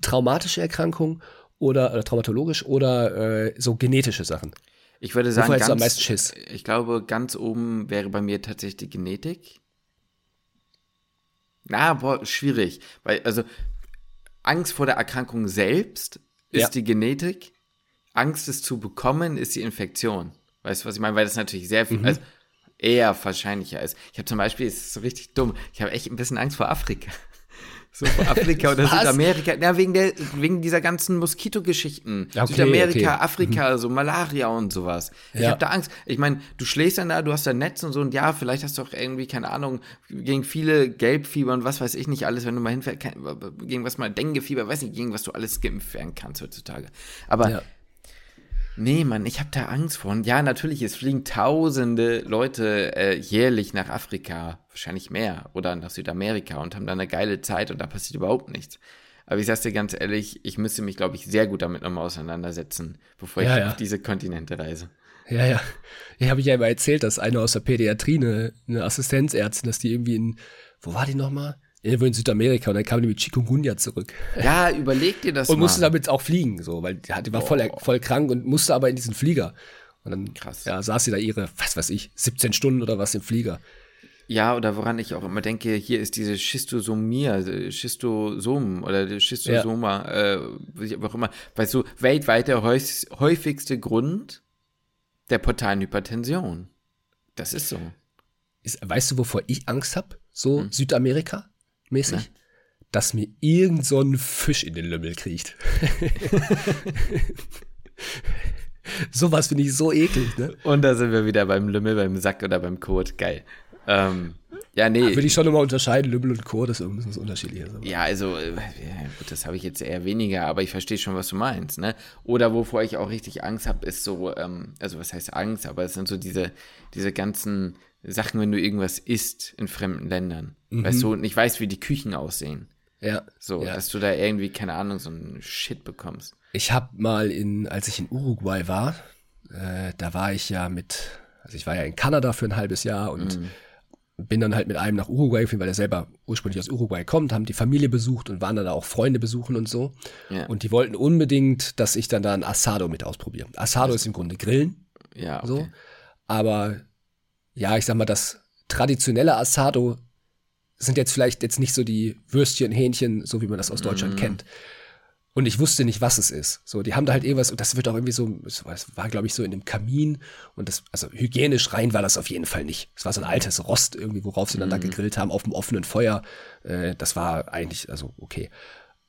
traumatische Erkrankung oder, oder traumatologisch oder äh, so genetische Sachen? Ich würde sagen, ganz, am meisten Schiss? ich glaube, ganz oben wäre bei mir tatsächlich die Genetik. Na, boah, schwierig. Weil, also, Angst vor der Erkrankung selbst ist ja. die Genetik. Angst, es zu bekommen, ist die Infektion. Weißt du, was ich meine? Weil das natürlich sehr viel, mhm. also eher wahrscheinlicher ist. Ich habe zum Beispiel, es ist so richtig dumm, ich habe echt ein bisschen Angst vor Afrika. So vor Afrika oder Südamerika. Ja, wegen, der, wegen dieser ganzen Moskitogeschichten. Okay, Südamerika, okay. Afrika, mhm. so Malaria und sowas. Ich ja. habe da Angst. Ich meine, du schläfst dann da, du hast da Netz und so und ja, vielleicht hast du auch irgendwie, keine Ahnung, gegen viele Gelbfieber und was weiß ich nicht alles, wenn du mal hinfährst, gegen was mal Denguefieber, weiß nicht, gegen was du alles geimpft werden kannst heutzutage. Aber ja. Nee, Mann, ich habe da Angst vor. Und ja, natürlich, es fliegen tausende Leute äh, jährlich nach Afrika, wahrscheinlich mehr, oder nach Südamerika und haben da eine geile Zeit und da passiert überhaupt nichts. Aber ich sag's dir ganz ehrlich, ich müsste mich, glaube ich, sehr gut damit nochmal auseinandersetzen, bevor ja, ich ja. auf diese Kontinente reise. Ja, ja. Ich habe ich ja immer erzählt, dass eine aus der Pädiatrie, eine, eine Assistenzärztin, dass die irgendwie in, wo war die nochmal? Irgendwo in Südamerika und dann kam die mit Chikungunya zurück. Ja, überleg dir das Und mal. musste damit auch fliegen, so, weil die war voll, voll krank und musste aber in diesen Flieger. Und dann Krass. Ja, saß sie da ihre, was weiß ich, 17 Stunden oder was im Flieger. Ja, oder woran ich auch immer denke, hier ist diese Schistosomia, äh, Schistosom oder Schistosoma, ja. äh, auch immer, weil so weltweit der häufigste Grund der portalen Hypertension. Das ist so. Ist, weißt du, wovor ich Angst habe? So hm. Südamerika-mäßig? Ja. Dass mir irgend so ein Fisch in den Lümmel kriegt. Sowas finde ich so eklig, ne? Und da sind wir wieder beim Lümmel, beim Sack oder beim Kot. Geil. Ähm, ja, nee. Würde ich schon immer unterscheiden, Lümmel und Chor, das ist so unterschiedlich. Ja, also, äh, gut, das habe ich jetzt eher weniger, aber ich verstehe schon, was du meinst, ne? Oder wovor ich auch richtig Angst habe, ist so, ähm, also was heißt Angst, aber es sind so diese, diese ganzen Sachen, wenn du irgendwas isst in fremden Ländern. Mhm. Weißt du, und ich weiß, wie die Küchen aussehen. Ja. So, ja. dass du da irgendwie, keine Ahnung, so einen Shit bekommst. Ich habe mal in, als ich in Uruguay war, äh, da war ich ja mit, also ich war ja in Kanada für ein halbes Jahr und mhm bin dann halt mit einem nach Uruguay gefahren, weil er selber ursprünglich aus Uruguay kommt, haben die Familie besucht und waren dann auch Freunde besuchen und so. Ja. Und die wollten unbedingt, dass ich dann da ein Asado mit ausprobiere. Asado ist im Grunde Grillen. Ja, okay. so. Aber ja, ich sag mal, das traditionelle Asado sind jetzt vielleicht jetzt nicht so die Würstchen, Hähnchen, so wie man das aus Deutschland mm. kennt, und ich wusste nicht, was es ist. So, die haben da halt irgendwas, und das wird auch irgendwie so, es war, war glaube ich, so in dem Kamin. Und das, also hygienisch rein war das auf jeden Fall nicht. Es war so ein altes Rost irgendwie, worauf sie dann mhm. da gegrillt haben, auf dem offenen Feuer. Äh, das war eigentlich, also okay.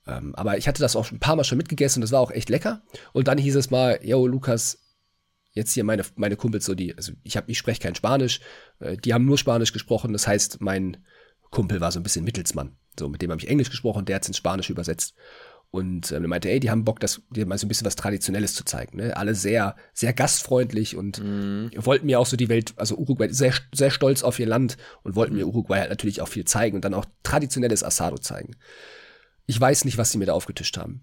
Ähm, aber ich hatte das auch ein paar Mal schon mitgegessen und das war auch echt lecker. Und dann hieß es mal, yo, Lukas, jetzt hier meine, meine Kumpels, so die, also ich habe, ich spreche kein Spanisch, äh, die haben nur Spanisch gesprochen. Das heißt, mein Kumpel war so ein bisschen Mittelsmann. So, mit dem habe ich Englisch gesprochen, der hat es ins Spanische übersetzt. Und ähm, er meinte, ey, die haben Bock, das, dir mal so ein bisschen was Traditionelles zu zeigen. Ne? Alle sehr, sehr gastfreundlich und mhm. wollten mir auch so die Welt, also Uruguay, sehr, sehr stolz auf ihr Land und wollten mhm. mir Uruguay halt natürlich auch viel zeigen und dann auch traditionelles Asado zeigen. Ich weiß nicht, was sie mir da aufgetischt haben.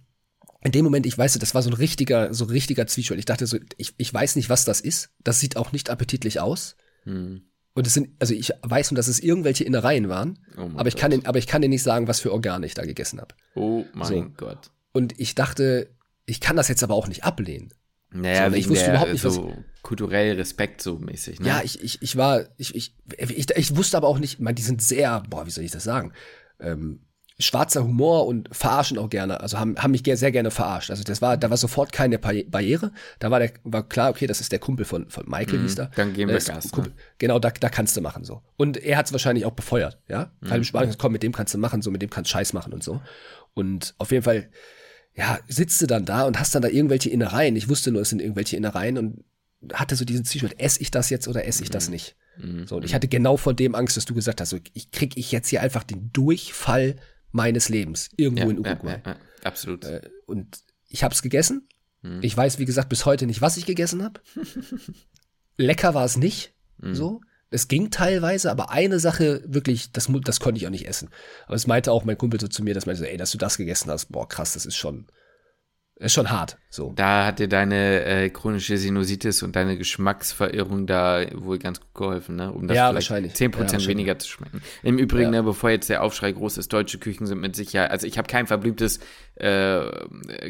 In dem Moment, ich weiß, das war so ein richtiger, so ein richtiger Zwiespalt. Ich dachte so, ich, ich weiß nicht, was das ist. Das sieht auch nicht appetitlich aus. Mhm. Und es sind, also ich weiß nur, dass es irgendwelche Innereien waren, oh aber ich kann den, aber ich kann dir nicht sagen, was für Organe ich da gegessen habe. Oh mein so. Gott. Und ich dachte, ich kann das jetzt aber auch nicht ablehnen. Naja, so, ich wusste der, überhaupt nicht, so was, kulturell Respekt so mäßig. Ne? Ja, ich, ich, ich war, ich, ich, ich, ich wusste aber auch nicht, man, die sind sehr, boah, wie soll ich das sagen? Ähm, schwarzer Humor und verarschen auch gerne, also haben, haben mich sehr gerne verarscht. Also das war, da war sofort keine Barriere. Da war der, war klar, okay, das ist der Kumpel von, von Michael, mhm, hieß da. Dann gehen wir Gas. Kumpel, ne? Genau, da, da kannst du machen so. Und er hat es wahrscheinlich auch befeuert, ja. Mhm. Weil im Spanien, komm, mit dem kannst du machen, so, mit dem kannst du Scheiß machen und so. Und auf jeden Fall, ja, sitzt du dann da und hast dann da irgendwelche Innereien. Ich wusste nur, es sind irgendwelche Innereien und hatte so diesen Zielschritt, esse ich das jetzt oder esse ich das mhm. nicht? Mhm. So, und ich hatte genau vor dem Angst, dass du gesagt hast, so, ich krieg ich jetzt hier einfach den Durchfall meines Lebens irgendwo ja, in Uruguay. Ja, ja, absolut. Äh, und ich habe es gegessen. Mhm. Ich weiß, wie gesagt, bis heute nicht, was ich gegessen habe. Lecker war es nicht. Mhm. So. Es ging teilweise, aber eine Sache wirklich, das, das konnte ich auch nicht essen. Aber es meinte auch mein Kumpel so zu mir, dass meinte so, ey, dass du das gegessen hast, boah, krass, das ist schon, ist schon hart. So. Da hat dir deine äh, chronische Sinusitis und deine Geschmacksverirrung da wohl ganz gut geholfen, ne? Um das ja, vielleicht wahrscheinlich. 10% ja, weniger zu schmecken. Im Übrigen, ja. ne, bevor jetzt der Aufschrei groß ist, deutsche Küchen sind mit Sicherheit, also ich habe kein verblümtes, äh,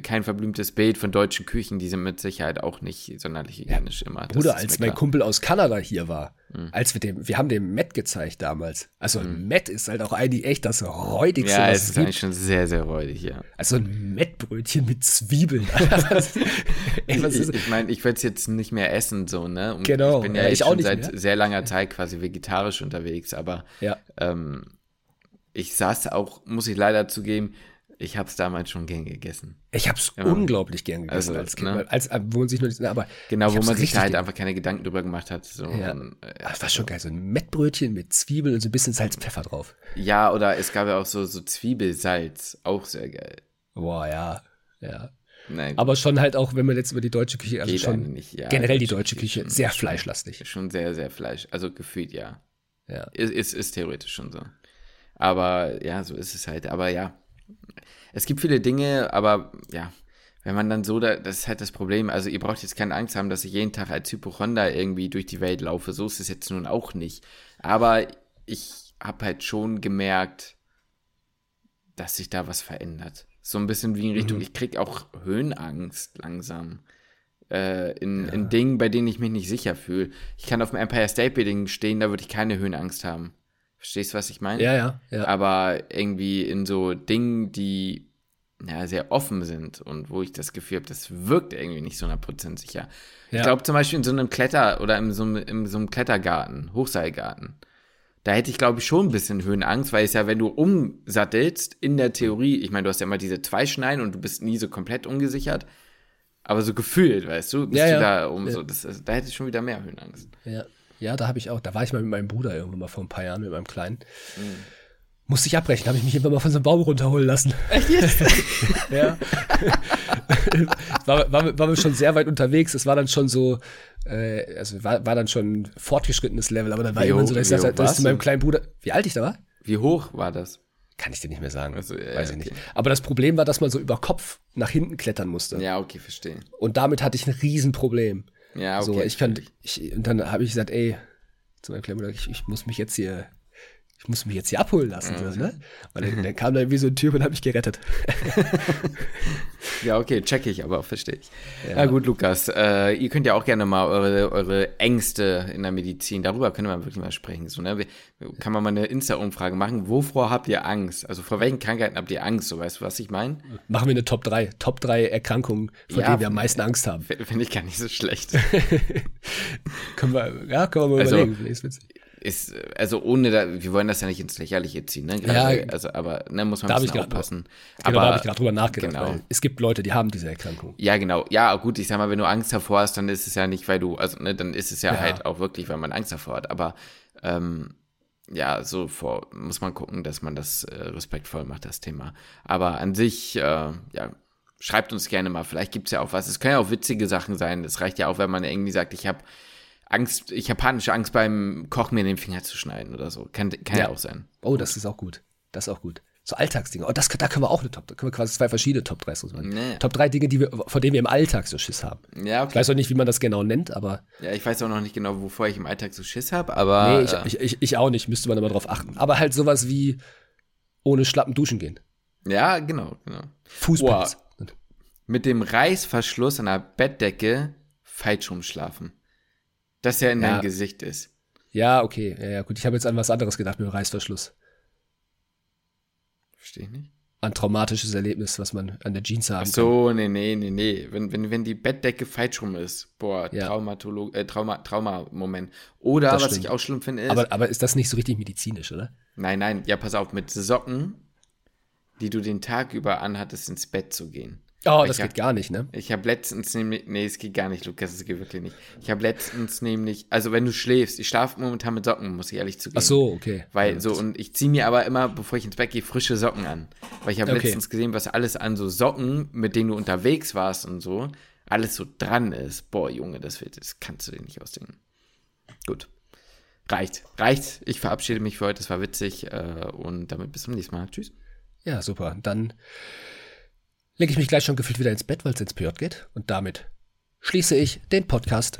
kein verblümtes Bild von deutschen Küchen, die sind mit Sicherheit auch nicht sonderlich hygienisch ja, immer. Bruder, als mein Kumpel aus Kanada hier war, Mhm. Als wir dem, wir haben dem Matt gezeigt damals. Also mhm. Matt ist halt auch eigentlich echt das räudigste, ja, was es ist eigentlich schon sehr, sehr räudig, ja. Also ein Mettbrötchen mit Zwiebeln. Ey, ich ich meine, ich würde es jetzt nicht mehr essen, so, ne? Und genau. Ich bin ja, ja ich schon seit mehr. sehr langer Zeit quasi vegetarisch unterwegs, aber ja. ähm, ich saß auch, muss ich leider zugeben, ich habe es damals schon gern gegessen. Ich habe es ja. unglaublich gern gegessen also, als Kind, ne? als, wo man sich nur, aber genau, wo man sich da halt einfach keine Gedanken drüber gemacht hat. So. Ja. Und, äh, das war schon geil, so ein Mettbrötchen mit Zwiebeln und so ein bisschen Salz, Pfeffer drauf. Ja, oder es gab ja auch so, so Zwiebelsalz, auch sehr geil. Boah, ja, ja. Nein. Aber schon halt auch, wenn man jetzt über die deutsche Küche, also Geht schon nicht, ja, generell die deutsche Küche, Küche sehr fleischlastig. Schon sehr, sehr fleisch, also gefühlt ja. Ja. Ist, ist, ist theoretisch schon so. Aber ja, so ist es halt. Aber ja, es gibt viele Dinge, aber ja, wenn man dann so, da, das ist halt das Problem. Also ihr braucht jetzt keine Angst haben, dass ich jeden Tag als Hypochonder irgendwie durch die Welt laufe. So ist es jetzt nun auch nicht. Aber ich habe halt schon gemerkt, dass sich da was verändert. So ein bisschen wie in Richtung, mhm. ich krieg auch Höhenangst langsam. Äh, in, ja. in Dingen, bei denen ich mich nicht sicher fühle. Ich kann auf dem Empire State Building stehen, da würde ich keine Höhenangst haben. Verstehst du, was ich meine? Ja, ja, ja. Aber irgendwie in so Dingen, die ja, sehr offen sind und wo ich das Gefühl habe, das wirkt irgendwie nicht so 100% sicher. Ja. Ich glaube zum Beispiel in so einem Kletter- oder in so einem, in so einem Klettergarten, Hochseilgarten, da hätte ich, glaube ich, schon ein bisschen Höhenangst, weil es ja, wenn du umsattelst, in der Theorie, ich meine, du hast ja immer diese zwei Schneiden und du bist nie so komplett ungesichert, aber so gefühlt, weißt du, bist ja, du ja. da um so, das, da hätte ich schon wieder mehr Höhenangst. Ja, ja, da habe ich auch, da war ich mal mit meinem Bruder irgendwann mal vor ein paar Jahren, mit meinem Kleinen. Mhm. Musste ich abbrechen, habe ich mich irgendwann mal von so einem Baum runterholen lassen. Echt jetzt? ja. war, war, war schon sehr weit unterwegs. Es war dann schon so, äh, also war, war dann schon ein fortgeschrittenes Level, aber dann war irgendwann so, dass ich sagte, das zu meinem kleinen Bruder, wie alt ich da war? Wie hoch war das? Kann ich dir nicht mehr sagen. Also, ja, Weiß ich okay. nicht. Aber das Problem war, dass man so über Kopf nach hinten klettern musste. Ja, okay, verstehe. Und damit hatte ich ein Riesenproblem. Ja, okay. So, ich kann, ich, und dann habe ich gesagt, ey, zu meinem kleinen Bruder, ich, ich muss mich jetzt hier ich muss mich jetzt hier abholen lassen. Mhm. So, ne? Und dann, dann, kam da wie so ein Typ und hat mich gerettet. ja, okay, check ich, aber verstehe ich. Ja. Na gut, Lukas, äh, ihr könnt ja auch gerne mal eure, eure Ängste in der Medizin, darüber können wir wirklich mal sprechen. So, ne? Kann man mal eine Insta-Umfrage machen, wovor habt ihr Angst? Also vor welchen Krankheiten habt ihr Angst? So, weißt du, was ich meine? Machen wir eine Top 3. Top 3 Erkrankungen, vor ja, denen wir am meisten Angst haben. Finde ich gar nicht so schlecht. können wir, ja, können wir mal also, überlegen. Ist also ohne da, wir wollen das ja nicht ins Lächerliche ziehen, ne? Gerade, ja, also, aber ne, muss man ein bisschen aufpassen. Genau, aber, da habe ich gerade drüber nachgedacht. Genau. es gibt Leute, die haben diese Erkrankung. Ja, genau. Ja, gut, ich sag mal, wenn du Angst davor hast, dann ist es ja nicht, weil du, also, ne, dann ist es ja, ja. halt auch wirklich, weil man Angst davor hat. Aber ähm, ja, so vor, muss man gucken, dass man das äh, respektvoll macht, das Thema. Aber an sich, äh, ja, schreibt uns gerne mal. Vielleicht gibt es ja auch was. Es können ja auch witzige Sachen sein. Es reicht ja auch, wenn man irgendwie sagt, ich habe Angst, ich habe panische Angst beim Kochen mir den Finger zu schneiden oder so. Kann, kann ja. ja auch sein. Oh, das ist auch gut. Das ist auch gut. So Alltagsdinge. Oh, das, da können wir auch eine Top, da können wir quasi zwei verschiedene Top 3 so machen. Nee. Top 3 Dinge, die wir, vor denen wir im Alltag so Schiss haben. Ja, okay. Ich weiß auch nicht, wie man das genau nennt, aber. Ja, ich weiß auch noch nicht genau, wovor ich im Alltag so Schiss habe, aber. Nee, ich, äh, ich, ich, ich, auch nicht, müsste man immer drauf achten. Aber halt sowas wie ohne Schlappen duschen gehen. Ja, genau, genau. Fußball. Mit dem Reißverschluss an der Bettdecke falsch rumschlafen dass er in ja. dein Gesicht ist. Ja, okay. Ja, ja, gut. Ich habe jetzt an was anderes gedacht mit dem Reißverschluss. Verstehe ich nicht. Ein traumatisches Erlebnis, was man an der Jeans haben Ach so, kann. nee, nee, nee, nee. Wenn, wenn, wenn die Bettdecke falsch rum ist, boah, ja. Traumatolo äh, Trauma, Trauma-Moment. Oder, das was stimmt. ich auch schlimm finde, ist. Aber, aber ist das nicht so richtig medizinisch, oder? Nein, nein, ja, pass auf, mit Socken, die du den Tag über anhattest, ins Bett zu gehen. Oh, das geht gar nicht, ne? Ich habe letztens nämlich, nee, es geht gar nicht, Lukas, es geht wirklich nicht. Ich habe letztens nämlich, also wenn du schläfst, ich schlafe momentan mit Socken, muss ich ehrlich zugeben. Ach so, okay. Weil ja, so, und ich ziehe mir aber immer, bevor ich ins Bett gehe, frische Socken an. Weil ich habe okay. letztens gesehen, was alles an so Socken, mit denen du unterwegs warst und so, alles so dran ist. Boah, Junge, das, wird, das kannst du dir nicht ausdenken. Gut. Reicht, reicht. Ich verabschiede mich für heute, es war witzig äh, und damit bis zum nächsten Mal. Tschüss. Ja, super. Dann lege ich mich gleich schon gefühlt wieder ins Bett, weil es ins PJ geht. Und damit schließe ich den Podcast.